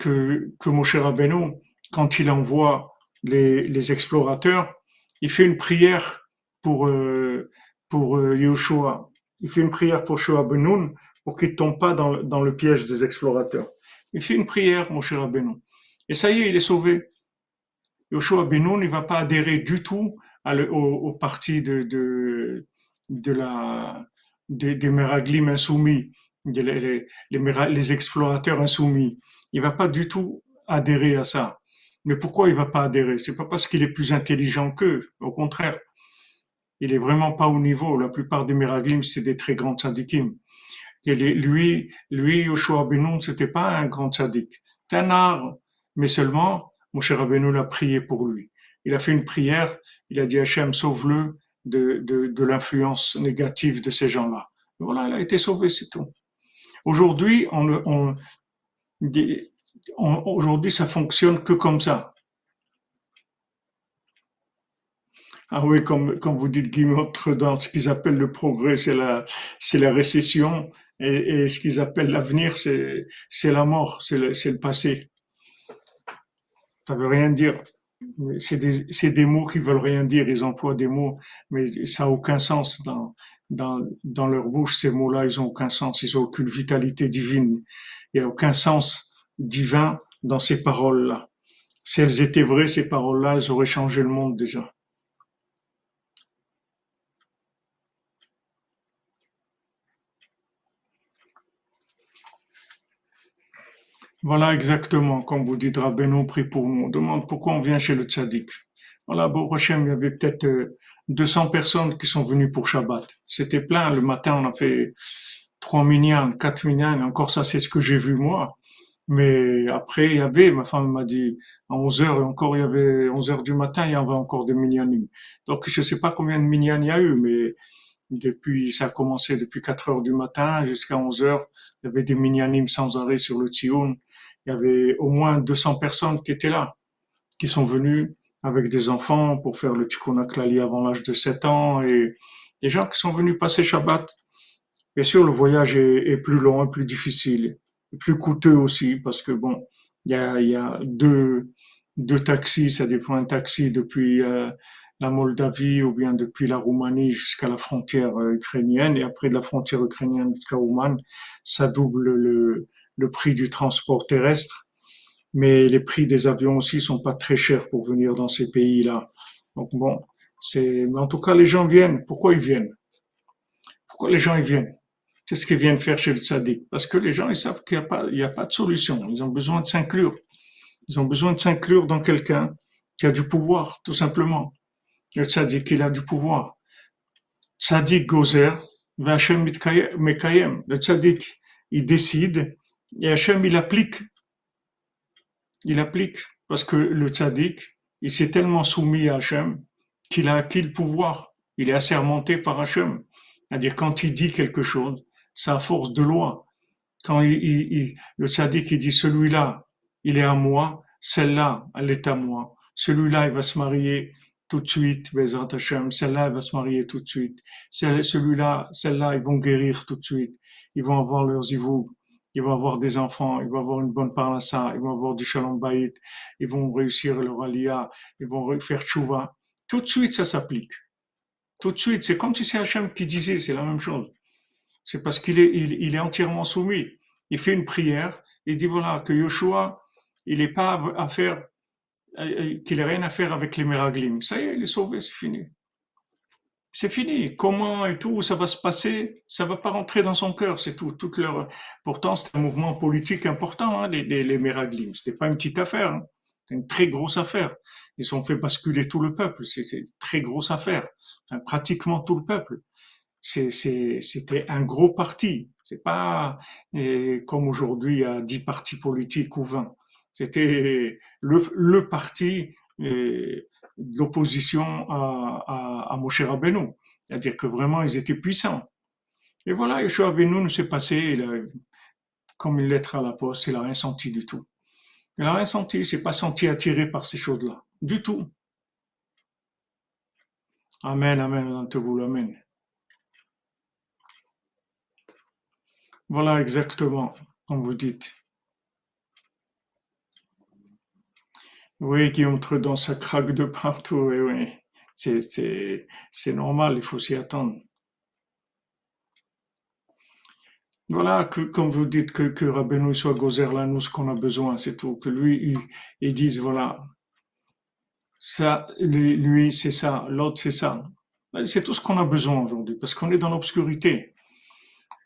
que, que Moshe Rabbeinu, quand il envoie les, les explorateurs, il fait une prière pour, euh, pour euh, Yoshua. Il fait une prière pour Shoah Benoun pour qu'il ne tombe pas dans, dans, le piège des explorateurs. Il fait une prière, mon cher Benoun. Et ça y est, il est sauvé. Yoshua Benoun, il va pas adhérer du tout au, parti de, de, la, des, Meraglim insoumis, les, les, explorateurs insoumis. Il va pas du tout adhérer à ça. Mais pourquoi il va pas adhérer? C'est pas parce qu'il est plus intelligent qu'eux. Au contraire, il est vraiment pas au niveau. La plupart des Meraglim, c'est des très grands tzadikim. Et lui, lui, Yoshua Benoun, c'était pas un grand tzaddik. Art, mais seulement, mon cher Rabbeinu l'a prié pour lui. Il a fait une prière, il a dit Hachem, sauve-le de l'influence négative de ces gens-là. Voilà, il a été sauvé, c'est tout. Aujourd'hui, on, on, Aujourd'hui, ça fonctionne que comme ça. Ah oui, comme, comme vous dites, Guillaume, dans ce qu'ils appellent le progrès, c'est la, la récession, et, ce qu'ils appellent l'avenir, c'est, la mort, c'est le, le passé. Ça veut rien dire. C'est des, des mots qui veulent rien dire. Ils emploient des mots, mais ça n'a aucun sens dans, dans, dans leur bouche. Ces mots-là, ils ont aucun sens. Ils ont aucune vitalité divine. Il n'y a aucun sens divin dans ces paroles-là. Si elles étaient vraies, ces paroles-là, elles auraient changé le monde déjà. Voilà exactement, comme vous dites, Rabbeinu prie pour nous. On demande pourquoi on vient chez le tzaddik. Voilà, bon, Hachem, il y avait peut-être 200 euh, personnes qui sont venues pour Shabbat. C'était plein. Le matin, on a fait 3 minyan, 4 minyan. Encore ça, c'est ce que j'ai vu moi. Mais après, il y avait, ma femme m'a dit, à 11 heures, encore, il y avait 11 heures du matin, il y avait encore des minyanim. Donc, je sais pas combien de minyan il y a eu, mais depuis, ça a commencé depuis 4 heures du matin jusqu'à 11 heures, il y avait des minyanim sans arrêt sur le Tzion. Il y avait au moins 200 personnes qui étaient là, qui sont venues avec des enfants pour faire le Tikkun Aklali avant l'âge de 7 ans et des gens qui sont venus passer Shabbat. Bien sûr, le voyage est, est plus long et plus difficile plus coûteux aussi parce que bon, il y a, y a deux, deux taxis, ça dépend un taxi depuis euh, la Moldavie ou bien depuis la Roumanie jusqu'à la frontière euh, ukrainienne et après de la frontière ukrainienne jusqu'à Rouman, ça double le, le prix du transport terrestre. Mais les prix des avions aussi sont pas très chers pour venir dans ces pays-là. Donc bon, c'est, mais en tout cas les gens viennent. Pourquoi ils viennent? Pourquoi les gens ils viennent? Qu'est-ce qu'ils viennent faire chez le tzaddik Parce que les gens, ils savent qu'il n'y a, pas, il a pas de solution. Ils ont besoin de s'inclure. Ils ont besoin de s'inclure dans quelqu'un qui a du pouvoir, tout simplement. Le tzaddik, il a du pouvoir. Tzaddik gozer, Hachem mekayem. Le tzaddik, il décide et Hachem, il applique. Il applique. Parce que le tzaddik, il s'est tellement soumis à Hachem qu'il a acquis le pouvoir. Il est assermenté par Hachem. C'est-à-dire, quand il dit quelque chose, c'est à force de loi. Quand il, le tzaddik, il dit celui-là, il est à moi, celle-là, elle est à moi. Celui-là, il va se marier tout de suite, Bezrat Hashem. Celle-là, elle va se marier tout de suite. Celui-là, celle-là, ils vont guérir tout de suite. Ils vont avoir leurs ivous. Ils vont avoir des enfants. Ils vont avoir une bonne parnassa. Ils vont avoir du shalom bayit. Ils vont réussir leur aliyah. Ils vont faire tchouva. Tout de suite, ça s'applique. Tout de suite. C'est comme si c'est Hachem qui disait, c'est la même chose. C'est parce qu'il est, il, est entièrement soumis. Il fait une prière. Il dit voilà, que Yoshua, il n'est pas à faire, qu'il n'a rien à faire avec les Meraglim. Ça y est, il est sauvé, c'est fini. C'est fini. Comment et tout, ça va se passer, ça va pas rentrer dans son cœur, c'est tout. Toute leur... Pourtant, c'est un mouvement politique important, hein, les, les, les Meraglim. C'était pas une petite affaire. Hein. C'est une très grosse affaire. Ils ont fait basculer tout le peuple. C'est une très grosse affaire. Pratiquement tout le peuple. C'était un gros parti. C'est pas comme aujourd'hui à 10 partis politiques ou 20. C'était le, le, parti euh, d'opposition à, à, à Moshe Rabbeinu. C'est-à-dire que vraiment, ils étaient puissants. Et voilà, Yeshua nous s'est passé il a, comme une lettre à la poste, il n'a rien senti du tout. Il n'a rien senti, il s'est pas senti attiré par ces choses-là. Du tout. Amen, amen, amen. Voilà exactement, comme vous dites. Oui, Guillaume Tredon, ça craque de partout, oui, oui. C'est normal, il faut s'y attendre. Voilà, que, comme vous dites, que, que Rabbeinu soit gozer là, nous, ce qu'on a besoin, c'est tout. Que lui, il, dise, voilà, ça, lui c'est ça, l'autre, c'est ça. C'est tout ce qu'on a besoin aujourd'hui, parce qu'on est dans l'obscurité.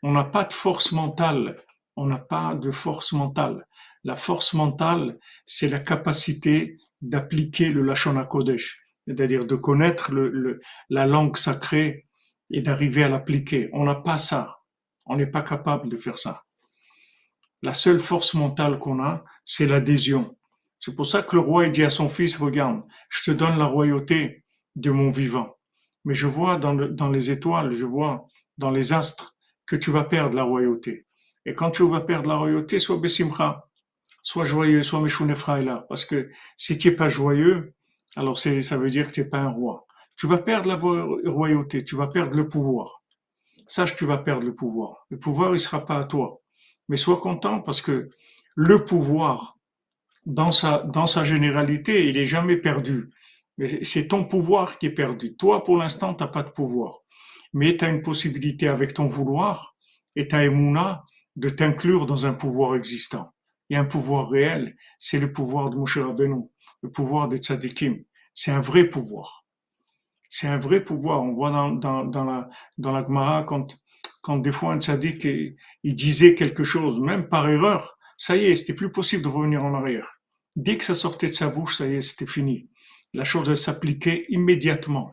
On n'a pas de force mentale. On n'a pas de force mentale. La force mentale, c'est la capacité d'appliquer le Lashon HaKodesh, c'est-à-dire de connaître la langue sacrée et d'arriver à l'appliquer. On n'a pas ça. On n'est pas capable de faire ça. La seule force mentale qu'on a, c'est l'adhésion. C'est pour ça que le roi dit à son fils, regarde, je te donne la royauté de mon vivant. Mais je vois dans les étoiles, je vois dans les astres que tu vas perdre la royauté. Et quand tu vas perdre la royauté, sois Bessimcha, sois joyeux, sois Meshunefraïla. Parce que si tu n'es pas joyeux, alors ça veut dire que tu n'es pas un roi. Tu vas perdre la royauté, tu vas perdre le pouvoir. Sache tu vas perdre le pouvoir. Le pouvoir, il sera pas à toi. Mais sois content parce que le pouvoir, dans sa, dans sa généralité, il est jamais perdu. C'est ton pouvoir qui est perdu. Toi, pour l'instant, tu n'as pas de pouvoir. Mais tu as une possibilité avec ton vouloir et ta émouna de t'inclure dans un pouvoir existant et un pouvoir réel, c'est le pouvoir de Moshe Rabbeinu, le pouvoir des tzadikim. C'est un vrai pouvoir. C'est un vrai pouvoir. On voit dans, dans, dans la, dans la Gemara quand, quand des fois un tzadik, il disait quelque chose, même par erreur, ça y est, c'était plus possible de revenir en arrière. Dès que ça sortait de sa bouche, ça y est, c'était fini. La chose, s'appliquait immédiatement.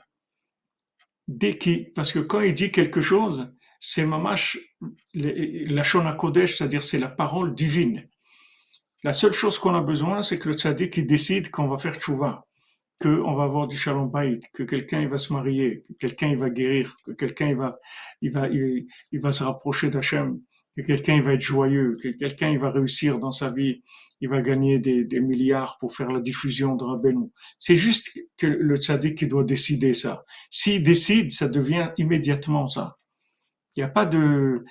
Dès parce que quand il dit quelque chose, c'est mamash, la Shona Kodesh, c'est-à-dire c'est la parole divine. La seule chose qu'on a besoin, c'est que le tzaddik décide qu'on va faire tchouva, qu'on va avoir du shalom bayit, que quelqu'un il va se marier, que quelqu'un il va guérir, que quelqu'un il va, il va, il, va se rapprocher d'Hachem, que quelqu'un il va être joyeux, que quelqu'un il va réussir dans sa vie, il va gagner des, des milliards pour faire la diffusion de Rabbeinu. C'est juste que le tzaddik qui doit décider ça. S'il décide, ça devient immédiatement ça. Il n'y a pas de,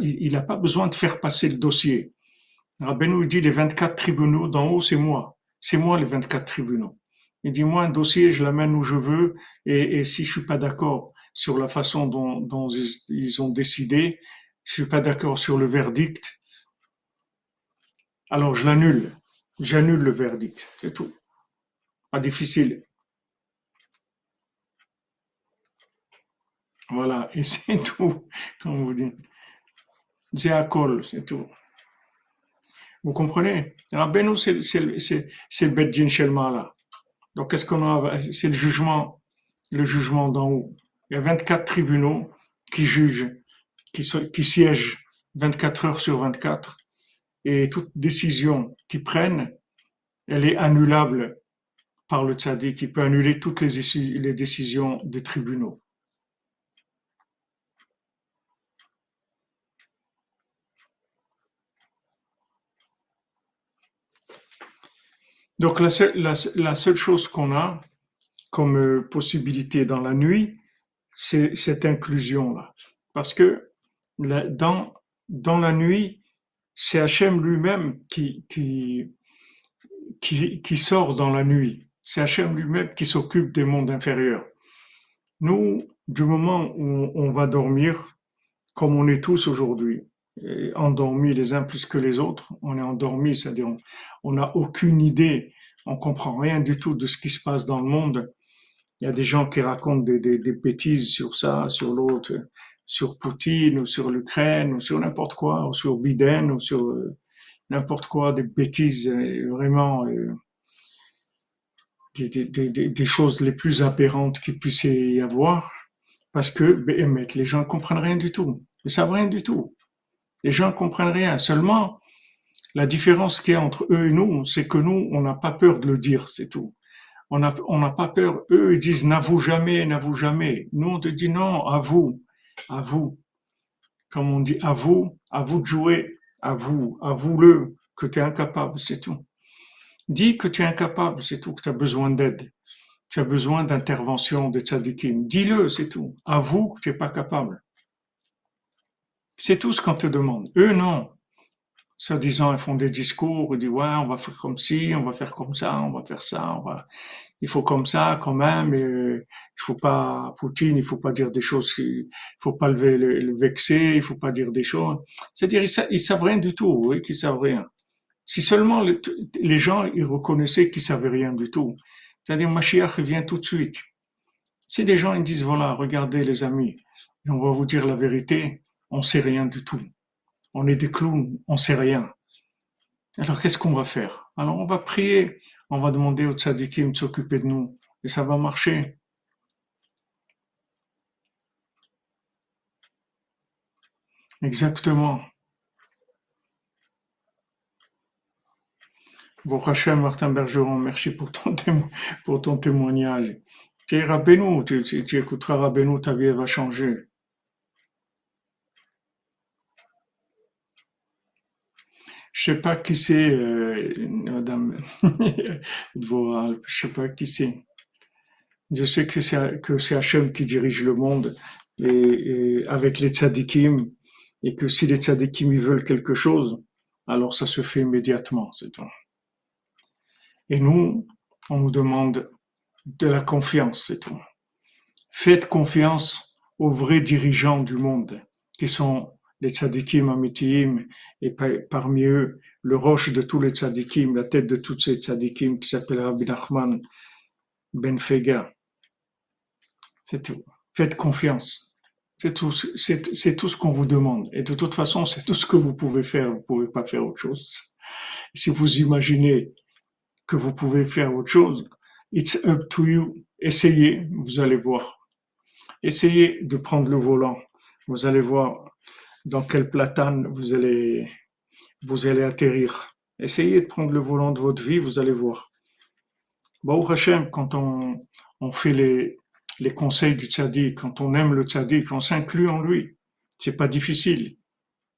il n'a pas besoin de faire passer le dossier. Rabbeinu dit les 24 tribunaux d'en haut, c'est moi. C'est moi les 24 tribunaux. Il dit moi un dossier, je l'amène où je veux et, et, si je suis pas d'accord sur la façon dont, dont ils ont décidé, je suis pas d'accord sur le verdict, alors je l'annule. J'annule le verdict. C'est tout. Pas difficile. Voilà, et c'est tout, comme vous dites. Zéakol, c'est tout. Vous comprenez? Rabbeinu, c'est le Beddin Shelmala. Donc, qu'est-ce qu'on a? C'est le jugement, le jugement d'en haut. Il y a 24 tribunaux qui jugent, qui, qui siègent 24 heures sur 24, et toute décision qu'ils prennent, elle est annulable par le tzaddik, qui peut annuler toutes les, décisions des tribunaux. Donc la seule, chose qu'on a comme euh, possibilité dans la nuit, c'est cette inclusion-là. Parce que dans, dans la nuit, c'est Hachem lui-même qui, qui, qui, sort dans la nuit. C'est Hachem lui-même qui s'occupe des mondes inférieurs. Nous, du moment où on va dormir, comme on est tous aujourd'hui, endormis les uns plus que les autres. On est endormis, c'est-à-dire on n'a aucune idée, on comprend rien du tout de ce qui se passe dans le monde. Il y a des gens qui racontent des, des, des bêtises sur ça, sur l'autre, sur Poutine ou sur l'Ukraine ou sur n'importe quoi, ou sur Biden ou sur euh, n'importe quoi, des bêtises euh, vraiment, euh, des, des, des, choses les plus aberrantes qu'il puisse y avoir, parce que ben, les gens ne comprennent rien du tout, ils savent rien du tout. Les gens comprennent rien. Seulement, la différence qu'il y a entre eux et nous, c'est que nous, on n'a pas peur de le dire, c'est tout. On n'a on pas peur. Eux, ils disent n'avoue jamais, n'avoue jamais. Nous, on te dit non, à vous, à vous. Comme on dit à vous, à vous de jouer, à vous, avoue-le que tu es incapable, c'est tout. Dis que tu es incapable, c'est tout, que tu as besoin d'aide. Tu as besoin d'intervention de tzadikim. Dis-le, c'est tout. Avoue que tu n'es pas capable. C'est tout ce qu'on te demande. Eux, non. Soi-disant, ils font des discours, ils disent, ouais, on va faire comme ci, on va faire comme ça, on va faire ça, on va, il faut comme ça, quand même, et, il faut pas, Poutine, il faut pas dire des choses, il faut pas le, vexer, il faut pas dire des choses. C'est-à-dire, ils, savent rien du tout, vous voyez qu'ils savent rien. Si seulement les gens, ils reconnaissaient qu'ils savaient rien du tout. C'est-à-dire, Mashiach vient tout de suite. Si les gens, ils disent, voilà, regardez les amis, on va vous dire la vérité, on sait rien du tout. On est des clowns, on sait rien. Alors qu'est-ce qu'on va faire? Alors on va prier, on va demander au tzadikim de s'occuper de nous, et ça va marcher. Exactement. Bon, Hachem, Martin Bergeron, merci pour ton, témoignage. Tu, tu, écouteras Rabbeinu, ta vie va changer. Je sais pas qui c'est, euh, Madame Je sais pas qui c'est. Je sais que c'est que Hachem qui dirige le monde et, avec les tzadikim et que si les tzadikim veulent quelque chose, alors ça se fait immédiatement, c'est tout. Et nous, on nous demande de la confiance, c'est tout. Faites confiance aux vrais dirigeants du monde, qui sont les tzadikim amitiyim, et parmi eux, le roche de tous les tzadikim, la tête de tous ces tzadikim qui s'appelle Rabbi Nachman Ben Fega. Faites confiance. C'est tout, c'est, tout ce qu'on vous demande. Et de toute façon, c'est tout ce que vous pouvez faire. Vous ne pouvez pas faire autre chose. Si vous imaginez que vous pouvez faire autre chose, it's up to you. Essayez, vous allez voir. Essayez de prendre le volant. Vous allez voir dans quel platane vous allez, vous allez atterrir? Essayez de prendre le volant de votre vie, vous allez voir. Bon, Hachem, quand on, on fait les, les conseils du tzaddik, quand on aime le tzaddik, on s'inclut en lui. C'est pas difficile.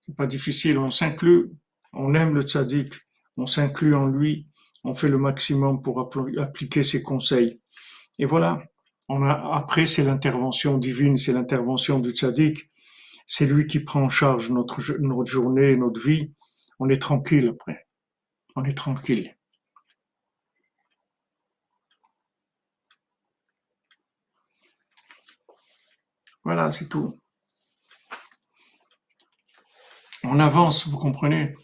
C'est pas difficile. On s'inclut, on aime le tzaddik, on s'inclut en lui, on fait le maximum pour appliquer ses conseils. Et voilà. On après, c'est l'intervention divine, c'est l'intervention du tzaddik c'est lui qui prend en charge notre, journée, notre vie. On est tranquille après. On est tranquille. Voilà, c'est tout. On avance, vous comprenez?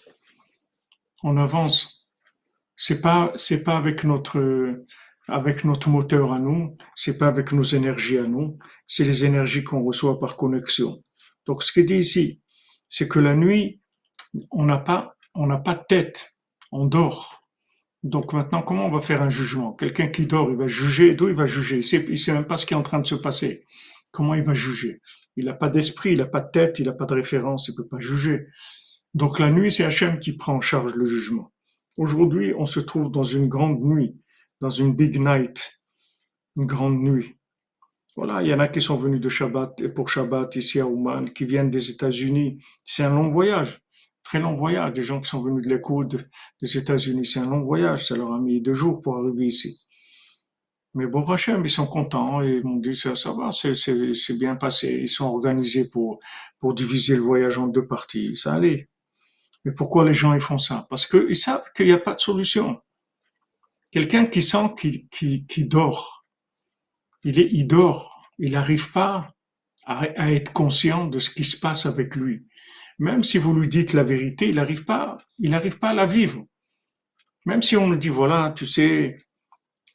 On avance. C'est pas, pas avec notre, avec notre moteur à nous, c'est pas avec nos énergies à nous, c'est les énergies qu'on reçoit par connexion. Donc, ce qu'il dit ici, c'est que la nuit, on n'a pas, on n'a pas de tête, on dort. Donc maintenant, comment on va faire un jugement? Quelqu'un qui dort, il va juger, d'où il va juger? Il ne sait même pas ce qui est en train de se passer. Comment il va juger? Il n'a pas d'esprit, il n'a pas de tête, il n'a pas de référence, il ne peut pas juger. Donc la nuit, c'est Hachem qui prend en charge le jugement. Aujourd'hui, on se trouve dans une grande nuit, dans une big night, une grande nuit. Voilà, il y en a qui sont venus de Shabbat et pour Shabbat ici à Ouman, qui viennent des États-Unis. C'est un long voyage, très long voyage. Des gens qui sont venus de l'écoute des États-Unis, c'est un long voyage. Ça leur a mis deux jours pour arriver ici. Mais bon, Hachem, ils sont contents et ils m'ont dit ça, ça va, c'est bien passé. Ils sont organisés pour, pour diviser le voyage en deux parties. Ça allait. Mais pourquoi les gens ils font ça? Parce qu'ils savent qu'il n'y a pas de solution. Quelqu'un qui sent qu'il dort, il, est, dort, il n'arrive pas à, être conscient de ce qui se passe avec lui. Même si vous lui dites la vérité, il n'arrive pas, il n'arrive pas à la vivre. Même si on lui dit voilà, tu sais,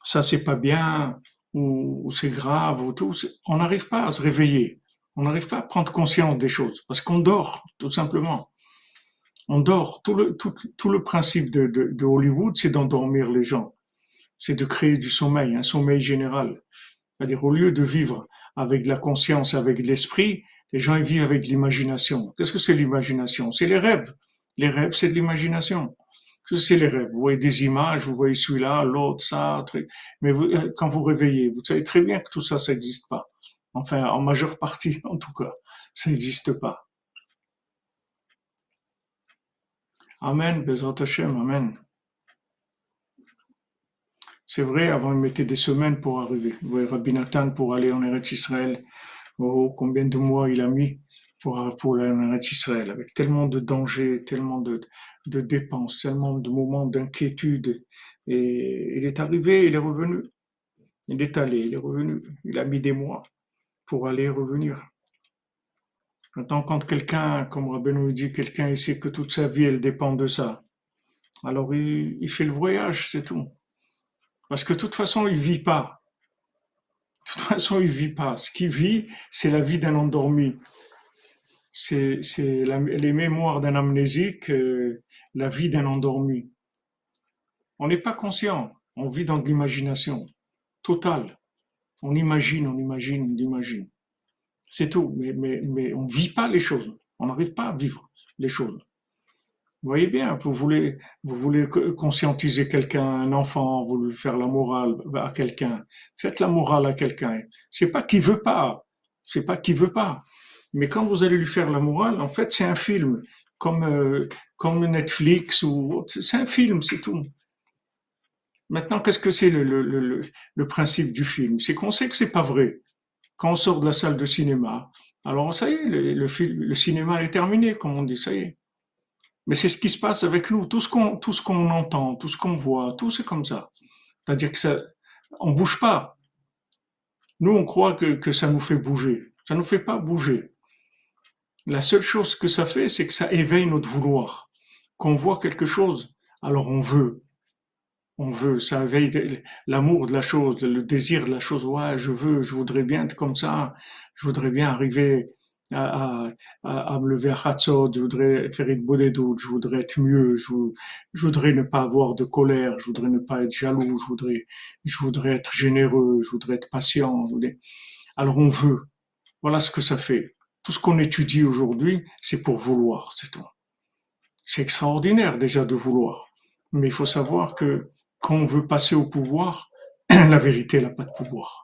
ça c'est pas bien ou, c'est grave ou tout, on n'arrive pas à se réveiller. On n'arrive pas à prendre conscience des choses parce qu'on dort, tout simplement. On dort. Tout le, principe de Hollywood, c'est d'endormir les gens. C'est de créer du sommeil, un sommeil général. C'est-à-dire, au lieu de vivre avec la conscience, avec l'esprit, les gens vivent avec l'imagination. Qu'est-ce que c'est l'imagination? C'est les rêves. Les rêves, c'est de l'imagination. C'est les rêves? Vous voyez des images, vous voyez celui-là, l'autre, ça, truc. Mais vous, euh, quand vous réveillez, vous savez très bien que tout ça, ça n'existe pas. Enfin, en majeure partie, en tout cas, ça n'existe pas. Amen, Amen. C'est vrai, avant, il mettait des semaines pour arriver. Vous voyez, Rabbi Nathan, pour aller en Eretz Israël, oh, combien de mois il a mis pour, pour aller en Eretz Israël, avec tellement de dangers, tellement de, de dépenses, tellement de moments d'inquiétude. Et il est arrivé, il est revenu. Il est allé, il est revenu. Il a mis des mois pour aller revenir. Maintenant, quand quelqu'un, comme Rabbi nous dit, quelqu'un sait que toute sa vie, elle dépend de ça, alors il fait le voyage, c'est tout. Parce que de toute façon, il vit pas. De toute façon, il vit pas. Ce qu'il vit, c'est la vie d'un endormi. C'est les mémoires d'un amnésique, euh, la vie d'un endormi. On n'est pas conscient. On vit dans de l'imagination totale. On imagine, on imagine, on imagine. C'est tout. Mais, mais on ne vit pas les choses. On n'arrive pas à vivre les choses. Vous voyez bien, vous voulez, vous voulez conscientiser quelqu'un, un enfant, vous voulez faire la morale à quelqu'un. Faites la morale à quelqu'un. C'est pas qu'il veut pas. C'est pas qu'il veut pas. Mais quand vous allez lui faire la morale, en fait, c'est un film. Comme, euh, comme Netflix ou c'est un film, c'est tout. Maintenant, qu'est-ce que c'est le, le, le, le, principe du film? C'est qu'on sait que c'est pas vrai. Quand on sort de la salle de cinéma, alors ça y est, le, le, le cinéma est terminé, comme on dit, ça y est. Mais c'est ce qui se passe avec nous. Tout ce qu'on, tout ce qu'on entend, tout ce qu'on voit, tout c'est comme ça. C'est-à-dire que ça, on bouge pas. Nous, on croit que, que ça nous fait bouger. Ça nous fait pas bouger. La seule chose que ça fait, c'est que ça éveille notre vouloir. Quand on voit quelque chose, alors on veut. On veut, ça éveille l'amour de la chose, le désir de la chose. Ouais, je veux, je voudrais bien être comme ça. Je voudrais bien arriver à, à, à, me lever à je voudrais faire une bonne doute, je voudrais être mieux, je, je, voudrais ne pas avoir de colère, je voudrais ne pas être jaloux, je voudrais, je voudrais être généreux, je voudrais être patient. Alors on veut. Voilà ce que ça fait. Tout ce qu'on étudie aujourd'hui, c'est pour vouloir, c'est tout. C'est extraordinaire déjà de vouloir. Mais il faut savoir que quand on veut passer au pouvoir, la vérité n'a pas de pouvoir.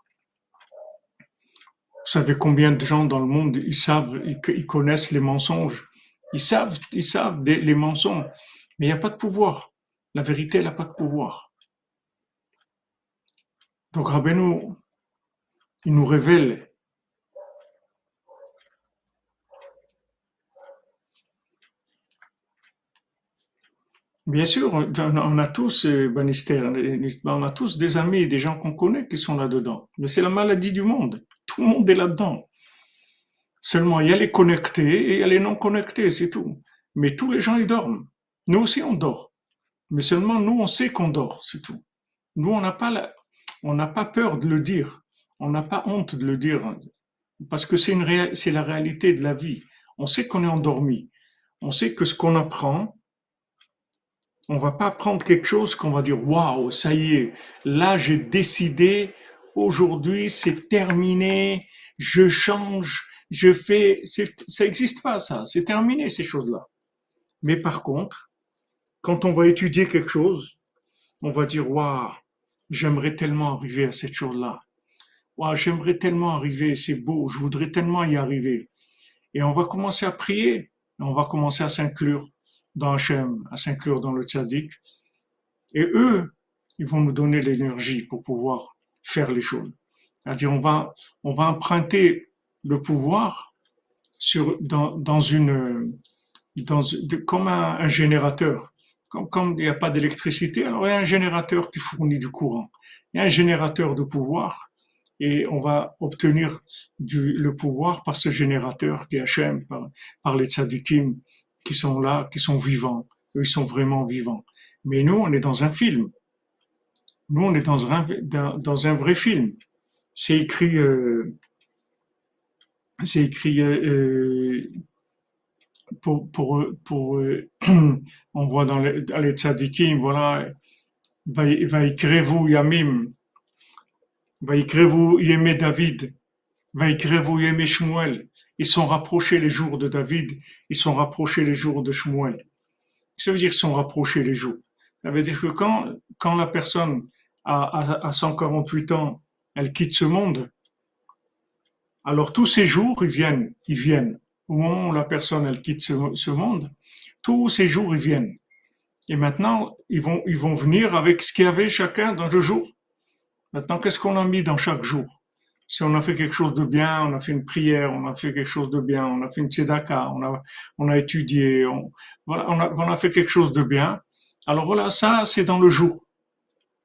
Vous savez combien de gens dans le monde, ils savent, ils connaissent les mensonges. Ils savent, ils savent les mensonges. Mais il n'y a pas de pouvoir. La vérité, n'a pas de pouvoir. Donc Rabbeinu, il nous révèle Bien sûr, on a tous, euh, Bannister, on a tous des amis, des gens qu'on connaît qui sont là-dedans. Mais c'est la maladie du monde. Tout le monde est là-dedans. Seulement, il y a les connectés et il y a les non connectés, c'est tout. Mais tous les gens, ils dorment. Nous aussi, on dort. Mais seulement, nous, on sait qu'on dort, c'est tout. Nous, on n'a pas, pas peur de le dire. On n'a pas honte de le dire. Parce que c'est la réalité de la vie. On sait qu'on est endormi. on sait que ce qu'on apprend, on va pas apprendre quelque chose qu'on va dire waouh, ça y est, là j'ai décidé, aujourd'hui c'est terminé, je change, je fais, ça n'existe pas ça, c'est terminé ces choses-là. Mais par contre, quand on va étudier quelque chose, on va dire waouh, j'aimerais tellement arriver à cette chose-là. Waouh, j'aimerais tellement arriver, c'est beau, je voudrais tellement y arriver. Et on va commencer à prier, on va commencer à s'inclure dans Hachem, à s'inclure dans le tzaddik. Et eux, ils vont nous donner l'énergie pour pouvoir faire les choses. C'est-à-dire, on va, on va emprunter le pouvoir sur, dans, dans une, dans, comme un, générateur. Comme, comme il n'y a pas d'électricité, alors il y a un générateur qui fournit du courant. Il y a un générateur de pouvoir et on va obtenir du, le pouvoir par ce générateur qui par, par les tzadikim qui sont là, qui sont vivants. Eux, ils sont vraiment vivants. Mais nous, on est dans un film. Nous, on est dans un, dans, un vrai film. C'est écrit, euh, c'est écrit euh, euh pour, pour, pour on voit dans les, dans les voilà, vous Yamim, vous Yemé David, vous Yemé Shmuel. Ils sont rapprochés les jours de David, ils sont rapprochés les jours de Shmuel. Ça veut dire qu'ils sont rapprochés les jours. Ça veut dire que quand, quand la personne a, a, 148 ans, elle quitte ce monde, alors tous ces jours, ils viennent, ils viennent. Au moment où la personne, elle quitte ce, monde, tous ces jours, ils viennent. Et maintenant, ils vont, ils vont venir avec ce qu'il y avait chacun dans le jour. Maintenant, qu'est-ce qu'on a mis dans chaque jour? Si on a fait quelque chose de bien, on a fait une prière, on a fait quelque chose de bien, on a fait une tzedaka, on a, on a étudié, on, voilà, on, a, on a fait quelque chose de bien. Alors voilà, ça, c'est dans le jour.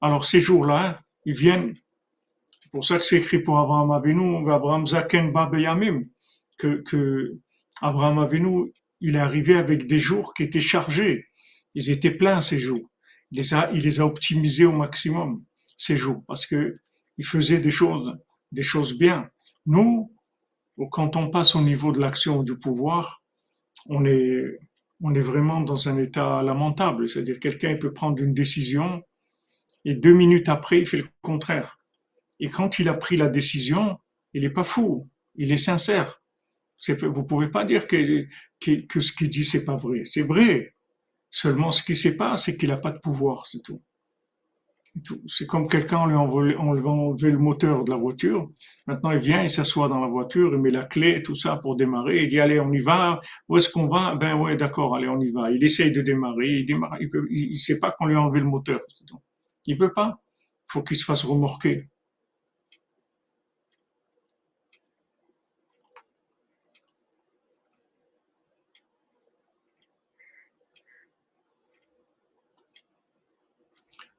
Alors ces jours-là, ils viennent. C'est pour ça que c'est écrit pour Abraham Avinu, Abraham Zaken Babeyamim, que, que Abraham Avinu, il est arrivé avec des jours qui étaient chargés. Ils étaient pleins ces jours. Il les a, il les a optimisés au maximum ces jours parce que il faisait des choses, des choses bien. Nous, quand on passe au niveau de l'action ou du pouvoir, on est, on est vraiment dans un état lamentable. C'est-à-dire quelqu'un peut prendre une décision et deux minutes après, il fait le contraire. Et quand il a pris la décision, il n'est pas fou, il est sincère. Vous pouvez pas dire que, ce qu'il dit c'est pas vrai. C'est vrai. Seulement, ce qui ne sait pas, c'est qu'il n'a pas de pouvoir, c'est tout. C'est comme quelqu'un, on lui a enlevé, le moteur de la voiture. Maintenant, il vient, il s'assoit dans la voiture, il met la clé tout ça pour démarrer. Il dit, allez, on y va. Où est-ce qu'on va? Ben ouais, d'accord, allez, on y va. Il essaye de démarrer. Il. Il, ne sait pas qu'on lui a enlevé le moteur. Il peut pas. Il faut qu'il se fasse remorquer.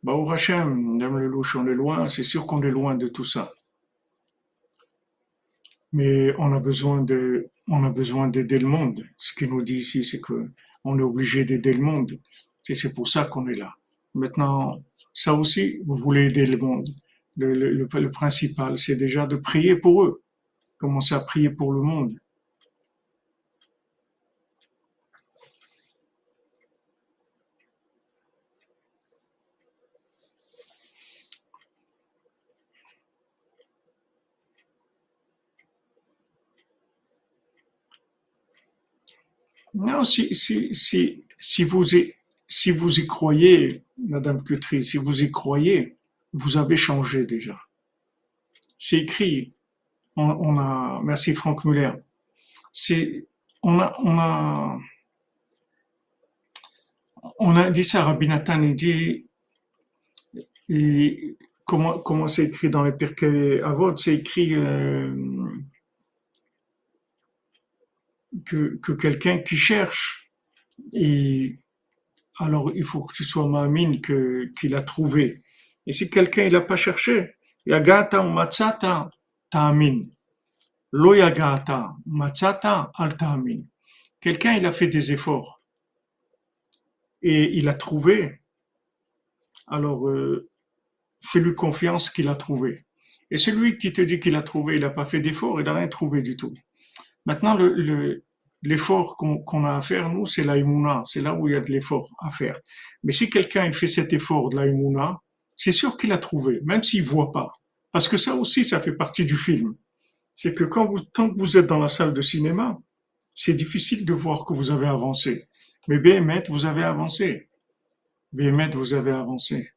Bah, au Hachem, Dame le louche, on est loin, c'est sûr qu'on est loin de tout ça. Mais on a besoin de, on a besoin d'aider le monde. Ce qu'il nous dit ici, c'est que on est obligé d'aider le monde. c'est pour ça qu'on est là. Maintenant, ça aussi, vous voulez aider le monde. Le, principal, c'est déjà de prier pour eux. Commencer à prier pour le monde. Non, si, si, si, si, vous, si vous y croyez, Madame Cutry, si vous y croyez, vous avez changé déjà. C'est écrit. On, a, merci Franck Muller. C'est, on a, on a, on a dit ça, Rabbi Nathan, il dit, comment, comment c'est écrit dans les Pirkei Avot, c'est écrit, euh, que, quelqu'un qui cherche, et alors il faut que tu sois mamine que, qu'il a trouvé. Et si quelqu'un il n'a pas cherché, yagata ou matzata ta'amin. Lo yagata, matzata al. Quelqu'un il a fait des efforts et il a trouvé, alors euh, fais-lui confiance qu'il a trouvé. Et celui qui te dit qu'il a trouvé, il n'a pas fait d'efforts, il n'a rien trouvé du tout. Maintenant, le, l'effort qu'on a à faire, nous, c'est l'aïmouna, c'est là où il y a de l'effort à faire. Mais si quelqu'un fait cet effort de l'aïmouna, c'est sûr qu'il a trouvé, même s'il voit pas. Parce que ça aussi, ça fait partie du film. C'est que quand vous, tant que vous êtes dans la salle de cinéma, c'est difficile de voir que vous avez avancé. Mais Béhémet, vous avez avancé. Béhémet, vous avez avancé.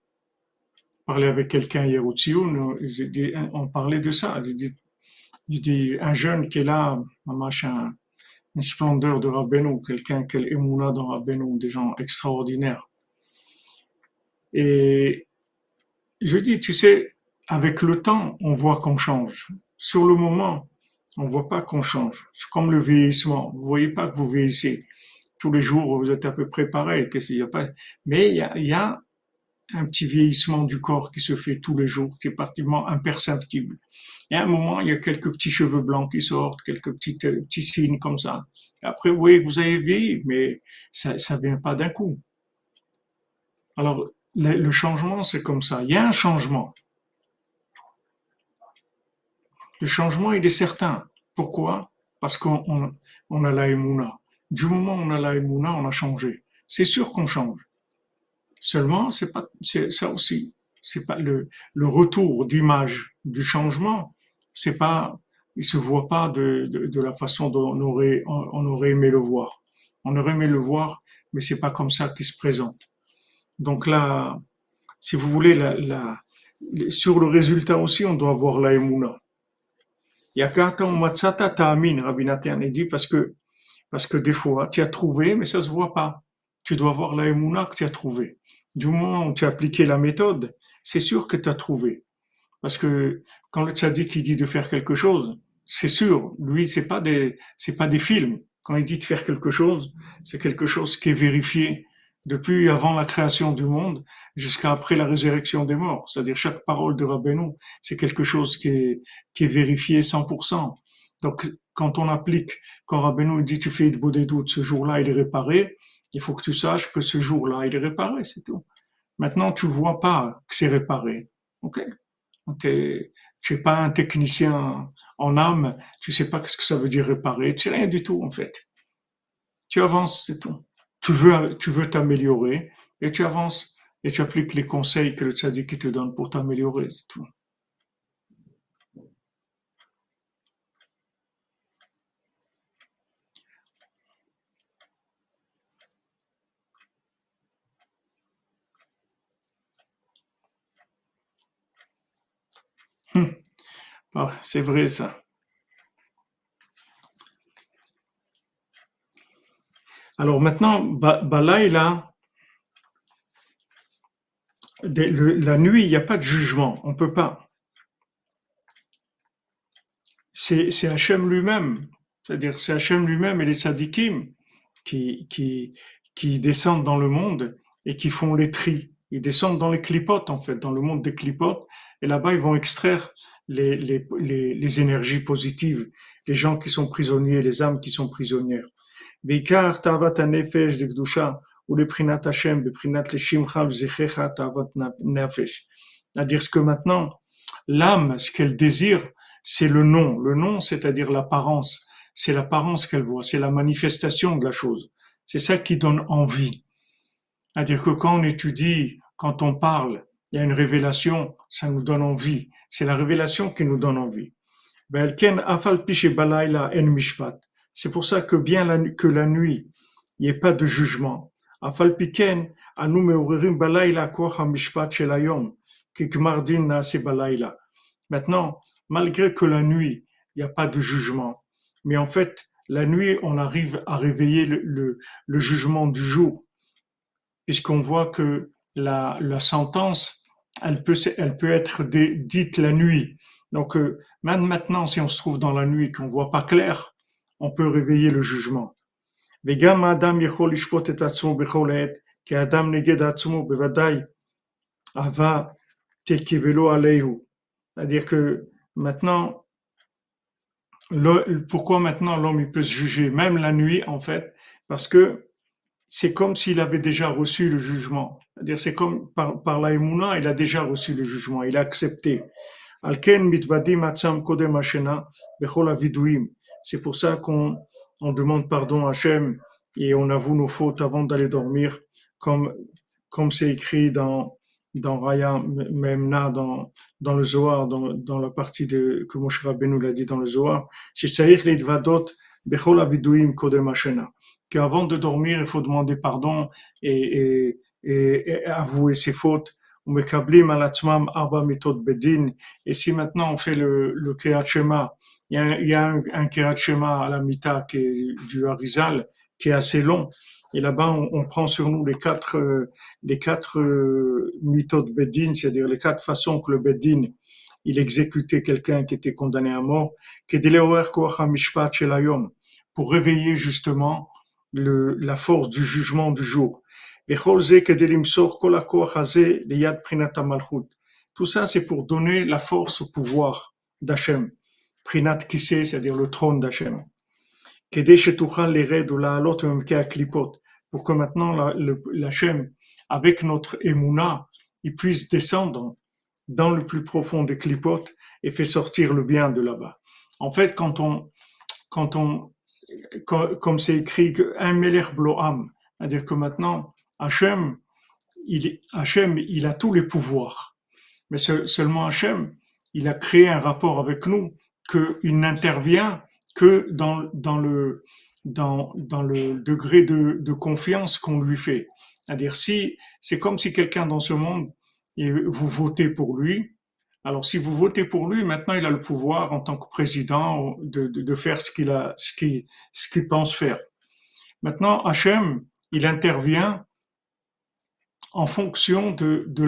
Parler avec quelqu'un hier au on parlait de ça. Il dit, un jeune qui est là, machin, une splendeur de Rabbeinu, quelqu'un qui est émouna dans Rabbeinu, des gens extraordinaires. Et je dis, tu sais, avec le temps, on voit qu'on change. Sur le moment, on voit pas qu'on change. C'est comme le vieillissement. Vous voyez pas que vous vieillissez. Tous les jours, vous êtes à peu près pareil. y a pas... Mais il y a un petit vieillissement du corps qui se fait tous les jours, qui est pratiquement imperceptible. Et à un moment, il y a quelques petits cheveux blancs qui sortent, quelques petites, euh, petits signes comme ça. Après, vous voyez que vous avez vieilli, mais ça ne vient pas d'un coup. Alors, le, changement, c'est comme ça. Il y a un changement. Le changement, il est certain. Pourquoi? Parce qu'on on, a la émouna. Du moment où on a la émouna, on a changé. C'est sûr qu'on change. Seulement, c'est pas, ça aussi. C'est pas le, le retour d'image du changement. C'est pas, il se voit pas de, de, la façon dont on aurait, on, aurait aimé le voir. On aurait aimé le voir, mais c'est pas comme ça qu'il se présente. Donc là, si vous voulez, la, la, sur le résultat aussi, on doit voir la émouna. Yakata matsata ta'amin, Rabbi Nathan dit, parce que, parce que des fois, tu as trouvé, mais ça se voit pas. Tu dois voir la émouna que tu as trouvé du moment où tu as appliqué la méthode, c'est sûr que tu as trouvé. Parce que quand le tzaddik il dit de faire quelque chose, c'est sûr, lui c'est pas des c'est pas des films. Quand il dit de faire quelque chose, c'est quelque chose qui est vérifié depuis avant la création du monde jusqu'à après la résurrection des morts. C'est-à-dire chaque parole de Rabbeinu, c'est quelque chose qui est qui est vérifié 100%. Donc quand on applique, quand Rabbeinu dit tu fais de des doutes, ce jour-là il est réparé, il faut que tu saches que ce jour-là, il est réparé, c'est tout. Maintenant, tu vois pas que c'est réparé. OK? tu es pas un technicien en âme, tu sais pas ce que ça veut dire réparer, tu sais rien du tout, en fait. Tu avances, c'est tout. Tu veux, tu veux t'améliorer et tu avances et tu appliques les conseils que le tzaddik te donne pour t'améliorer, c'est tout. Hum. Ah, c'est vrai ça. Alors maintenant, Balaïla, la nuit, il n'y a pas de jugement, on ne peut pas. C'est Hachem lui-même, c'est-à-dire c'est Hachem lui-même et les sadikim qui, qui, qui descendent dans le monde et qui font les tris. Ils descendent dans les clipotes, en fait, dans le monde des clipotes, et là-bas, ils vont extraire les, les, les, les, énergies positives, les gens qui sont prisonniers, les âmes qui sont prisonnières. De ou le prinat Hashem, le prinat le shimcha, nefesh. C'est-à-dire ce que maintenant, l'âme, ce qu'elle désire, c'est le nom. Le nom, c'est-à-dire l'apparence. C'est l'apparence qu'elle voit, c'est la manifestation de la chose. C'est ça qui donne envie. C'est-à-dire que quand on étudie, quand on parle, il y a une révélation, ça nous donne envie. C'est la révélation qui nous donne envie. C'est pour ça que bien que la nuit, il n'y ait pas de jugement. Maintenant, malgré que la nuit, il n'y a pas de jugement, mais en fait, la nuit, on arrive à réveiller le, le, le jugement du jour, puisqu'on voit que la, la sentence elle peut, être dite la nuit. Donc, euh, même maintenant, si on se trouve dans la nuit, qu'on voit pas clair, on peut réveiller le jugement. C'est-à-dire que maintenant, pourquoi maintenant l'homme peut se juger, même la nuit en fait, parce que c'est comme s'il avait déjà reçu le jugement. C'est comme par, par la il a déjà reçu le jugement, il a accepté. C'est pour ça qu'on on demande pardon à Hachem et on avoue nos fautes avant d'aller dormir, comme comme c'est écrit dans dans Raya Memna, dans, dans le Zohar, dans, dans la partie de, que Moshe Rabbeinu l'a dit dans le Zohar, qu'avant de dormir, il faut demander pardon et, et, avouer ses fautes. Et si maintenant on fait le, le Kriyat il y a, il y a un, un à la Mita qui est du Harizal, qui est assez long. Et là-bas, on, on, prend sur nous les quatre, euh, les quatre euh, méthodes Bedin, c'est-à-dire les quatre façons que le Bedin il exécutait quelqu'un qui était condamné à mort, pour réveiller justement le, la force du jugement du jour. Tout ça, c'est pour donner la force au pouvoir d'Hachem. Prinat Kissé, c'est-à-dire le trône d'Hachem. Pour que maintenant l'Hachem, avec notre émouna, il puisse descendre dans le plus profond des clipotes et fait sortir le bien de là-bas. En fait, quand on, quand on, comme c'est écrit, un Melech Bloam, c'est-à-dire que maintenant, Hachem, il, Hachem, il a tous les pouvoirs. Mais seulement Hachem, il a créé un rapport avec nous qu'il n'intervient que dans, dans, le, dans, dans le degré de, de confiance qu'on lui fait. C'est-à-dire, si c'est comme si quelqu'un dans ce monde vous votez pour lui. Alors, si vous votez pour lui, maintenant il a le pouvoir en tant que président de, de, de faire ce qu'il a, ce qu'il, ce qu'il pense faire. Maintenant, Hachem, il intervient en fonction de, de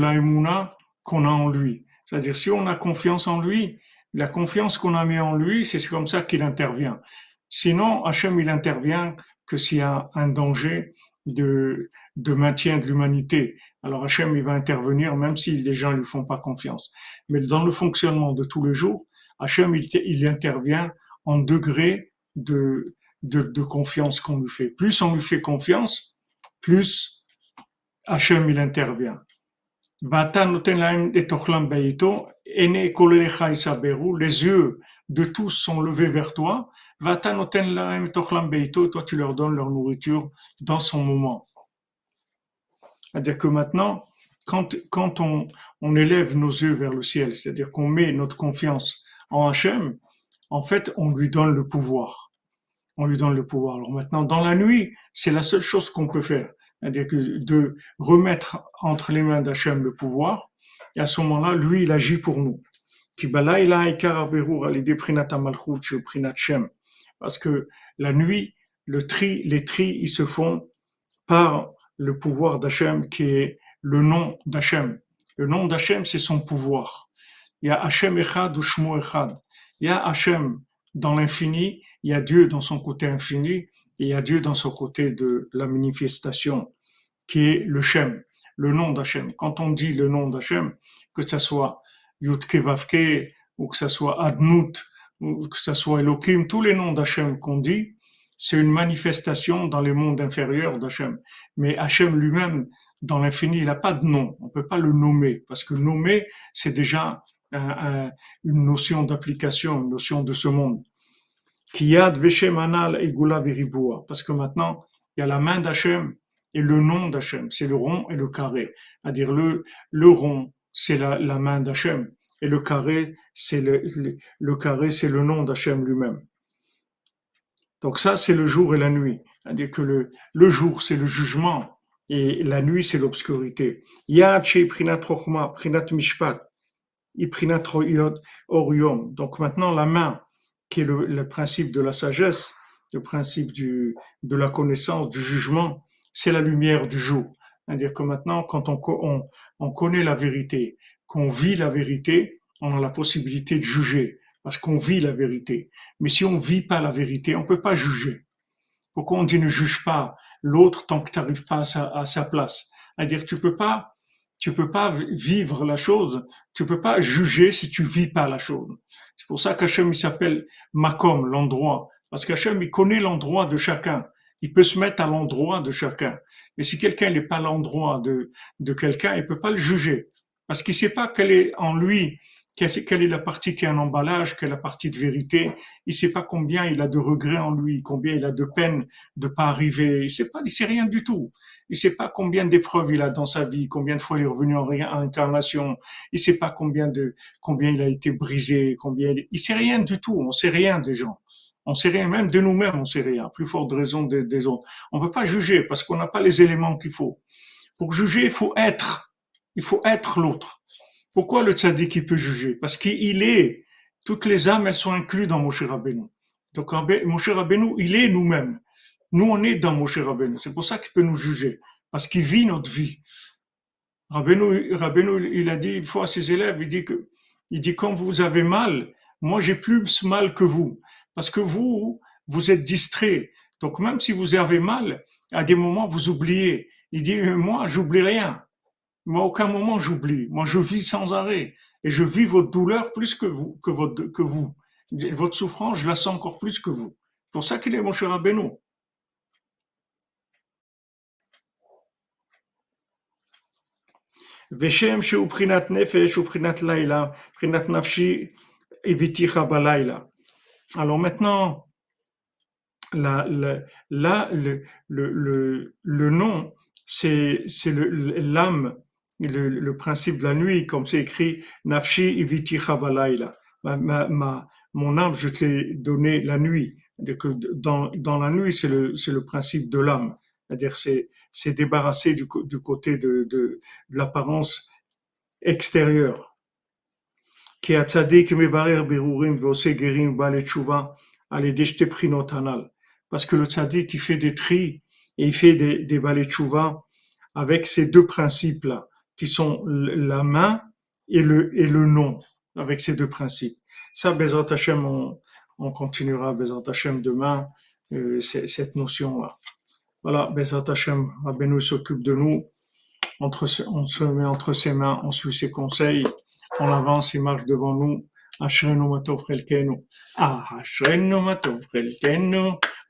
qu'on a en lui. C'est-à-dire, si on a confiance en lui, la confiance qu'on a mis en lui, c'est comme ça qu'il intervient. Sinon, Hachem, il intervient que s'il y a un danger de, de maintien de l'humanité. Alors Hachem, il va intervenir même si les gens ne lui font pas confiance. Mais dans le fonctionnement de tous les jours, Hachem, il, il intervient en degré de, de, de confiance qu'on lui fait. Plus on lui fait confiance, plus Hachem, il intervient. Les yeux de tous sont levés vers toi. Toi, tu leur donnes leur nourriture dans son moment. C'est-à-dire que maintenant, quand, quand on, on élève nos yeux vers le ciel, c'est-à-dire qu'on met notre confiance en Hachem, en fait, on lui donne le pouvoir. On lui donne le pouvoir. Alors maintenant, dans la nuit, c'est la seule chose qu'on peut faire. C'est-à-dire de remettre entre les mains d'Hachem le pouvoir, et à ce moment-là, lui, il agit pour nous. Parce que la nuit, le tri, les tris, ils se font par le pouvoir d'Hachem qui est le nom d'Hachem. Le nom d'Hachem, c'est son pouvoir. Il y a Hachem Echad ou Shmo Echad. Il y a Hachem dans l'infini, il y a Dieu dans son côté infini, et il y a Dieu dans son côté de la manifestation, qui est le Shem, le nom d'Hachem. Quand on dit le nom d'Hachem, que ce soit Yudke Vavke, ou que ce soit Adnut, ou que ce soit Elohim, tous les noms d'Hachem qu'on dit, c'est une manifestation dans les mondes inférieurs d'Hachem. Mais Hachem lui-même, dans l'infini, il n'a pas de nom. On ne peut pas le nommer, parce que nommer, c'est déjà une notion d'application, une notion de ce monde. Kiyad Veshemanal Egula Veribua. Parce que maintenant, il y a la main d'Hachem et le nom d'Hachem. C'est le rond et le carré. C'est-à-dire le, le rond, c'est la, la main d'Hachem. Et le carré, c'est le, le, carré, c'est le nom d'Hachem lui-même. Donc ça, c'est le jour et la nuit. C'est-à-dire que le, le jour, c'est le jugement et la nuit, c'est l'obscurité. Donc maintenant, la main, qui est le, le, principe de la sagesse, le principe du, de la connaissance, du jugement, c'est la lumière du jour. C'est-à-dire que maintenant, quand on, on, on connaît la vérité, qu'on vit la vérité, on a la possibilité de juger parce qu'on vit la vérité. Mais si on vit pas la vérité, on peut pas juger. Pourquoi on dit ne juge pas l'autre tant que tu n'arrives pas à sa, à sa place? C'est-à-dire tu peux pas, tu peux pas vivre la chose, tu peux pas juger si tu vis pas la chose. C'est pour ça qu'Hachem s'appelle Makom, l'endroit, parce qu'Hachem il connaît l'endroit de chacun. Il peut se mettre à l'endroit de chacun. Mais si quelqu'un n'est pas l'endroit de, de quelqu'un, il peut pas le juger. Parce qu'il sait pas quelle est en lui quelle est la partie qui est un emballage, quelle est la partie de vérité? Il sait pas combien il a de regrets en lui, combien il a de peine de pas arriver. Il sait pas, il sait rien du tout. Il sait pas combien d'épreuves il a dans sa vie, combien de fois il est revenu en incarnation. Il sait pas combien de, combien il a été brisé, combien il, il sait rien du tout. On sait rien des gens. On sait rien, même de nous-mêmes, on sait rien. Plus forte raison des, des autres. On peut pas juger parce qu'on n'a pas les éléments qu'il faut. Pour juger, il faut être. Il faut être l'autre. Pourquoi le tzaddik peut juger? Parce qu'il est. Toutes les âmes, elles sont incluses dans Moshe Rabbeinu. Donc Moshe Rabbeinu, il est nous-mêmes. Nous, on est dans Moshe Rabbeinu. C'est pour ça qu'il peut nous juger. Parce qu'il vit notre vie. Rabbeinu, Rabbeinu, il a dit une fois à ses élèves, il dit que, il dit quand vous avez mal, moi j'ai plus mal que vous. Parce que vous, vous êtes distrait. Donc même si vous avez mal, à des moments vous oubliez. Il dit, moi, j'oublie rien Moi, aucun moment j'oublie. Moi, je vis sans arrêt. Et je vis votre douleur plus que vous, que votre, que vous. Votre souffrance, je la sens encore plus que vous. C'est pour ça qu'il est mon cher Abeno. ושם שהוא בחינת נפש הוא בחינת לילה, בחינת נפשי הביתיך בלילה. Alors maintenant, la, la, là, le, le, le, le nom, c'est l'âme le, le, principe de la nuit, comme c'est écrit, Nafshi iviti ma, ma, ma, mon âme, je te l'ai donné la nuit. Dans, dans la nuit, c'est le, le principe de l'âme. C'est-à-dire, c'est, débarrassé du, du côté de, de, de l'apparence extérieure. Parce que le tzadik, qui fait des tris et il fait des, des avec ces deux principes-là qui sont la main et le, et le nom, avec ces deux principes. Ça, Bezat Hashem, on, on continuera Bezat Hashem demain, euh, cette notion-là. Voilà, Bezat Hashem, Rabbeinu s'occupe de nous, entre, on se met entre ses mains, on suit ses conseils, on avance, il marche devant nous. אשרינו מה טוב חלקנו, אשרינו מה טוב חלקנו,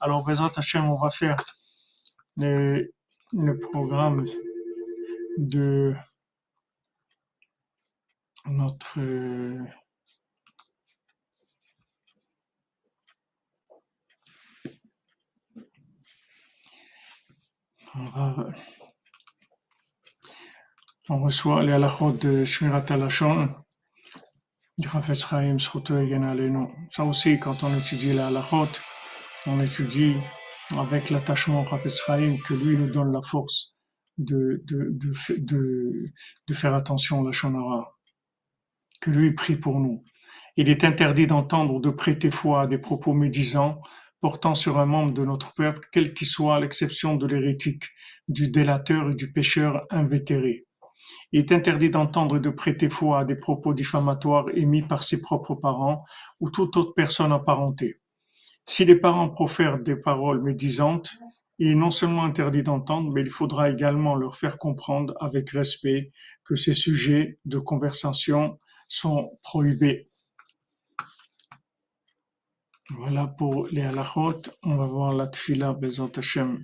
Alors, Bézat Hachem, on va faire le, le programme de notre on, va, on reçoit les halachot de Shmirat Alashon du Chafetz Chaim Ça aussi, quand on étudie les halachot, on étudie avec l'attachement au Chafetz que lui nous donne la force de, de, de, de, faire attention à la Shonara, que lui prie pour nous. Il est interdit d'entendre ou de prêter foi à des propos médisants portant sur un membre de notre peuple, quel qu'il soit, à l'exception de l'hérétique, du délateur et du pécheur invétéré. Il est interdit d'entendre et de prêter foi à des propos diffamatoires émis par ses propres parents ou toute autre personne apparentée. Si les parents profèrent des paroles médisantes, il est non seulement interdit d'entendre, mais il faudra également leur faire comprendre avec respect que ces sujets de conversation sont prohibés. Voilà pour les halachot. On va voir la tfila Bezat Hashem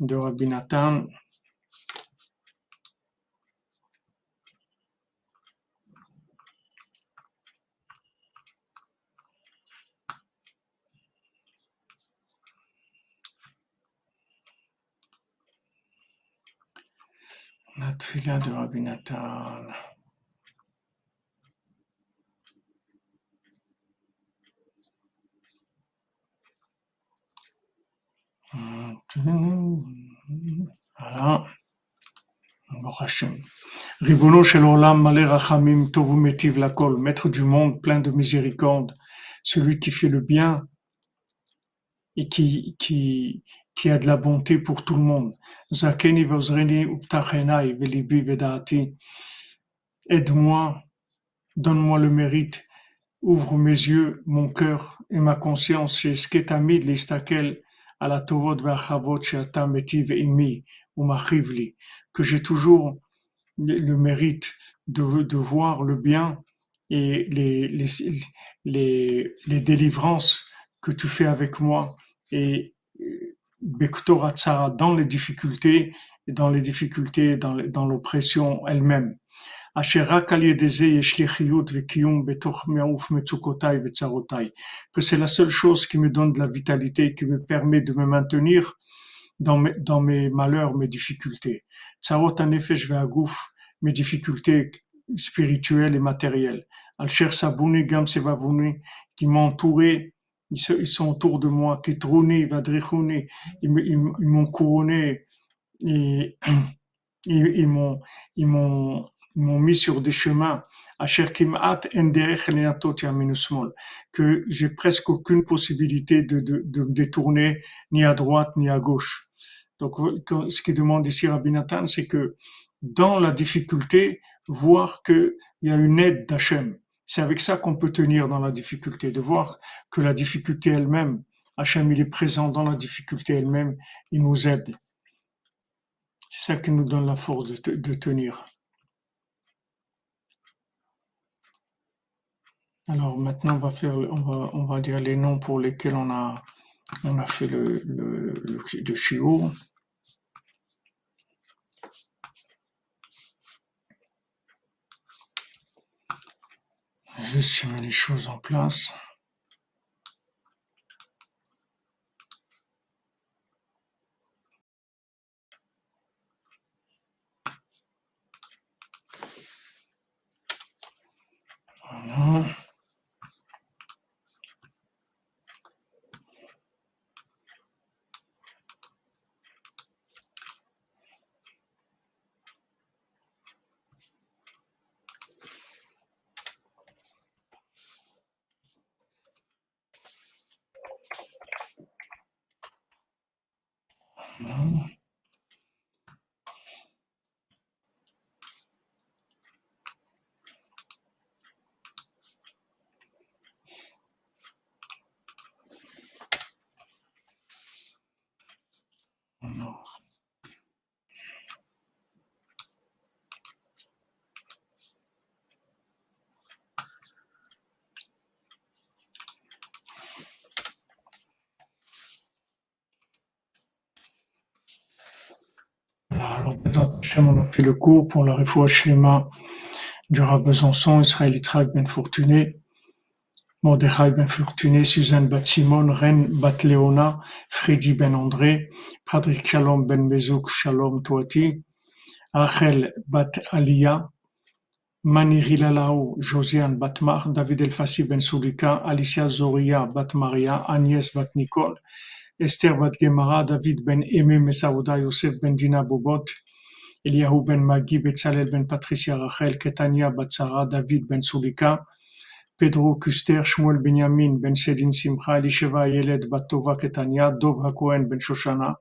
de Rabbi Nathan. La tfila de Rabbi Nathan. Voilà. Ribono shel olam malé rachamim tovu metiv lakol, maître du monde plein de miséricorde, celui qui fait le bien et qui, qui, qui a de la bonté pour tout le monde. Zakeni vozreni uptachenai velibi vedati. Aide-moi donne-moi le mérite, ouvre mes yeux, mon cœur et ma conscience chez Sketamid l'Istakel à la Tovot Vachavot Sheata Metiv Imi ou Machivli, que j'ai toujours le mérite de, de voir le bien et les, les, les, les délivrances que tu fais avec moi et Bektoratsara dans les difficultés, dans les difficultés, dans, dans l'oppression elle-même. Que c'est la seule chose qui me donne de la vitalité, qui me permet de me maintenir dans mes, dans mes malheurs, mes difficultés. Tsarot, en effet, je vais à gouffre, mes difficultés spirituelles et matérielles. Al-Sher Sabouni, Gam qui ils, sont autour de moi, ils, m'ont couronné, et ils, m'ont, mis sur des chemins, que j'ai presque aucune possibilité de, de, de me détourner ni à droite ni à gauche. Donc, ce qu'il demande ici Rabbi Nathan, c'est que dans la difficulté, voir qu'il y a une aide d'Hachem. C'est avec ça qu'on peut tenir dans la difficulté, de voir que la difficulté elle-même, Hachem, il est présent dans la difficulté elle-même, il nous aide. C'est ça qui nous donne la force de, tenir. Alors maintenant, on va dire les noms pour lesquels on a, on a fait le, le, le, le shiur. Juste mettre les choses en place. Voilà. Alors, on a fait le cours pour la refoua Shlema du Rav Besançon, Israël Yitzhak Ben Fortuné, Mordechai Ben Fortuné, Suzanne Bat Simon, Ren Bat Leona, Freddy Ben André, Patrick Shalom Ben Bezouk Shalom Toati, Rachel Bat Alia, Maniri Lalao, Josiane Bat Mar, David Elfassi Ben Sulika, Alicia Zoria Bat Maria, Agnès Bat Nicole, Esther Bat Gemara, David Ben Aimé Mesauda, Yosef Ben Dina Bobot, Eliyahu Ben Magi, Betzalel Ben Patricia Rachel, Ketania Bat David Ben Sulika, Pedro Kuster, Shmuel Benyamin Ben Sedin Simcha, Elisheva Yeled Bat Tova Ketania, Dov HaKohen Ben Shoshana,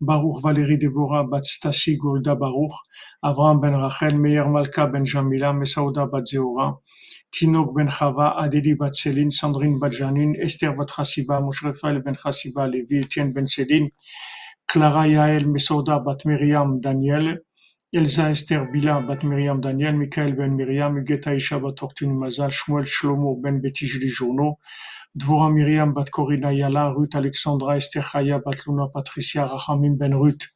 Baruch Valérie Deborah Bat Stasi Golda Baruch, Avraham Ben Rachel, Meir Malka Ben Jamila, Mesauda Bat Zeora, Tinok Ben Chava, Adeli Bat Céline, Sandrine Bat Janine, Esther Bat Chassiba, Moshe Raphaël Ben Chassiba, Lévi, Etienne Ben Céline, Clara Yael Mesauda Bat Miriam Daniel, Elsa Esther Bila Bat Miriam Daniel, Michael Ben Miriam, Huguette Aisha Bat Mazal, Shmuel Shlomo Ben Betty Julie Journeau, Dvora Miriam Bat Corina Yala, Ruth Alexandra, Esther Chaya Bat Luna Patricia, Rachamim Ben Ruth,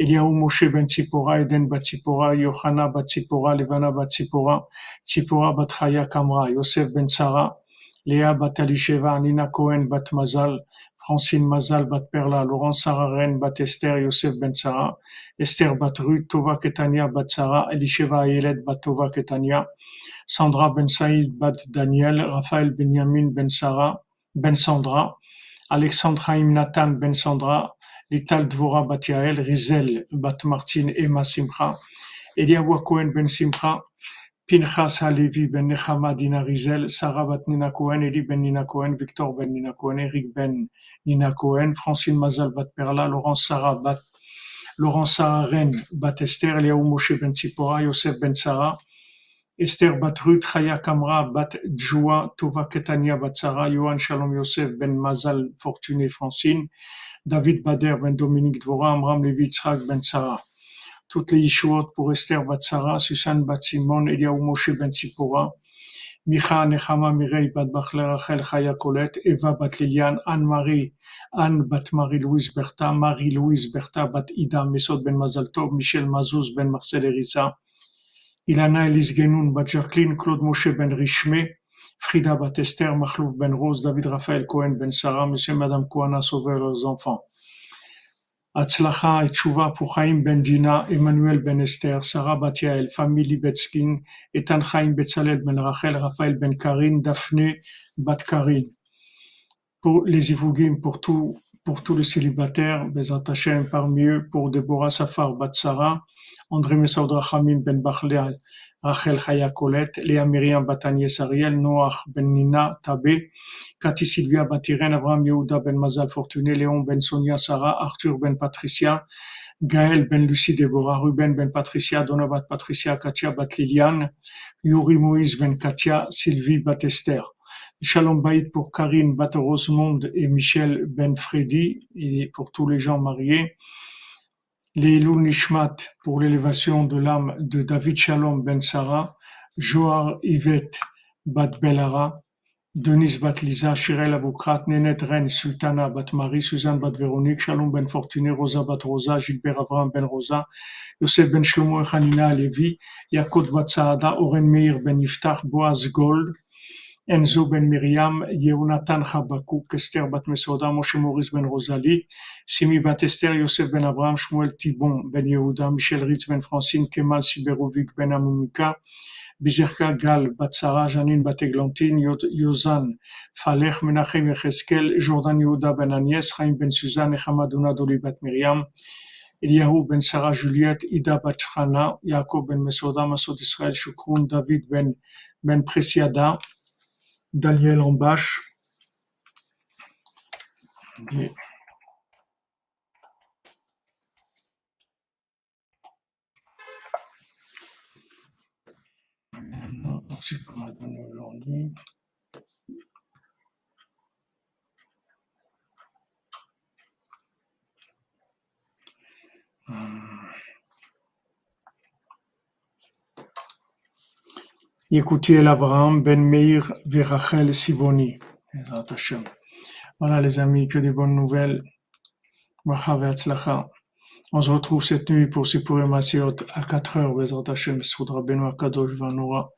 Eliaou Moshe Ben Tzipora, Eden Bat Tzipora, Yohana Bat Tzipora, Levana Bat Tzipora, Tzipora Bat Chaya Kamra, Yosef Ben Sarah, Léa Bat Alisheva, Nina Cohen Bat Mazal, Francine Mazal Bat Perla, Laurence Sararen Bat Esther, Yosef Ben Sarah, Esther Bat Ruth, Tova Ketania Bat Sarah, Elisheva Ayelet Bat Tova Ketania, Sandra Ben Saïd Bat Daniel, Raphaël Benyamin Ben Sarah, Ben Sandra, Alexandre Haïm Nathan Ben Sandra, Lital Dvora Bat Yael, Rizel Bat Martin Emma Simcha, Eliawa Cohen Ben Simcha, Pinchas Halevi Ben Nechama Dina Rizel, Sarah Bat Nina Cohen, Eli Ben Nina Cohen, Victor Ben Nina Cohen, Eric Ben Nina Cohen, Francine Mazal Bat Perla, Laurence Sarah Bat Laurent Sarah Ren Bat Esther, Eliaou Moshe Ben Tzipora, Yosef Ben Sarah, Esther bat Ruth, Chaya Kamra bat Djoua, Tova Ketania bat Sarah, Yohan Shalom Yosef ben Mazal Fortuné Francine, David Bader ben Dominique Dvora, Amram Levi ben Sarah. Toutes les Yishuot pour Esther bat Sarah, Susan bat Simon, Eliaou Moshe ben Tzipora, Micha Nechama Mirei bat Bachler Rachel Chaya Colette, Eva bat Liliane, Anne-Marie, Anne bat Marie-Louise Bertha, Marie-Louise Bertha bat Ida Mesod ben Mazal Tov, Michel Mazouz ben Marcel Erisa, Ilana Elise Genoun bat Jacqueline, Claude Moshe ben Richme, Frida bat Esther, Machlouf ben Rose, David Raphaël Cohen ben Sarah, Monsieur Madame Kouana sauveur leurs enfants. Et Tchouva pour Chaim ben Dina, Emmanuel ben Esther, Sarah bat Yael, famille Libetskin, Etan Chaim Betzalel ben Rachel, Raphaël ben Karine, Daphné bat Karine. Pour les pour tous les célibataires, Bezat parmi eux, pour Deborah Safar bat Sarah, André Messaoud Rachamim ben Rachel Chaya Colette, Léa Myriam Batanier Sariel, Noach ben Nina Tabé, Cathy Sylvia Batiren, Abraham Yehuda ben Mazal Fortuné, Léon ben Sonia Sarah, Arthur ben Patricia, Gaël ben Lucie Deborah, Ruben ben Patricia, Donavat Patricia, Katia bat Liliane, Yuri Moïse ben Katia, Sylvie bat Esther. Shalom pour Karine bat et Michel ben Freddy, et pour tous les gens mariés. Leilou Nishmat pour l'élévation de l'âme de David Shalom ben Sarah, Joar Yvette bat Belara, Denise bat Lisa, Shirel Avokrat, Nenet Ren, Sultana bat Marie, Suzanne bat Véronique, Shalom ben Fortuné, Rosa bat Rosa, Gilbert Avram ben Rosa, Yosef ben Shlomo Hanina Levi, Yakot bat Saada, Oren Meir ben Yiftach, Boaz Gold, Enzo ben Miriam, Yehonatan Chabakuk, Esther bat Mesoda, Moshe Maurice ben Rosalie, Simi bat Esther, Yosef ben Abraham, Shmuel Tibon ben Yehuda, Michel Ritz ben Francine, Kemal Siberovic ben Amunika, Bizerka Gal bat Sarah, Janine bat Eglantine, Yozan Falech, Menachem Yecheskel, Jordan Yehuda ben Agnès, Chaim ben Suzanne, Hamadouna Doli bat Miriam, Eliyahu ben Sarah Juliette, Ida bat Chana, Yaakov ben Mesoda, Masod Israël Shukroun, David ben Ben Presiada, Daniel Ambache. Et aujourd'hui. Écoutez l'Abraham Ben Meir Verachel Sivoni. Voilà les amis, que des bonnes nouvelles. On se retrouve cette nuit pour Sipurim Asiot à 4 heures. Bezrat Hashem, Soudra Benoît Kadosh Vanora.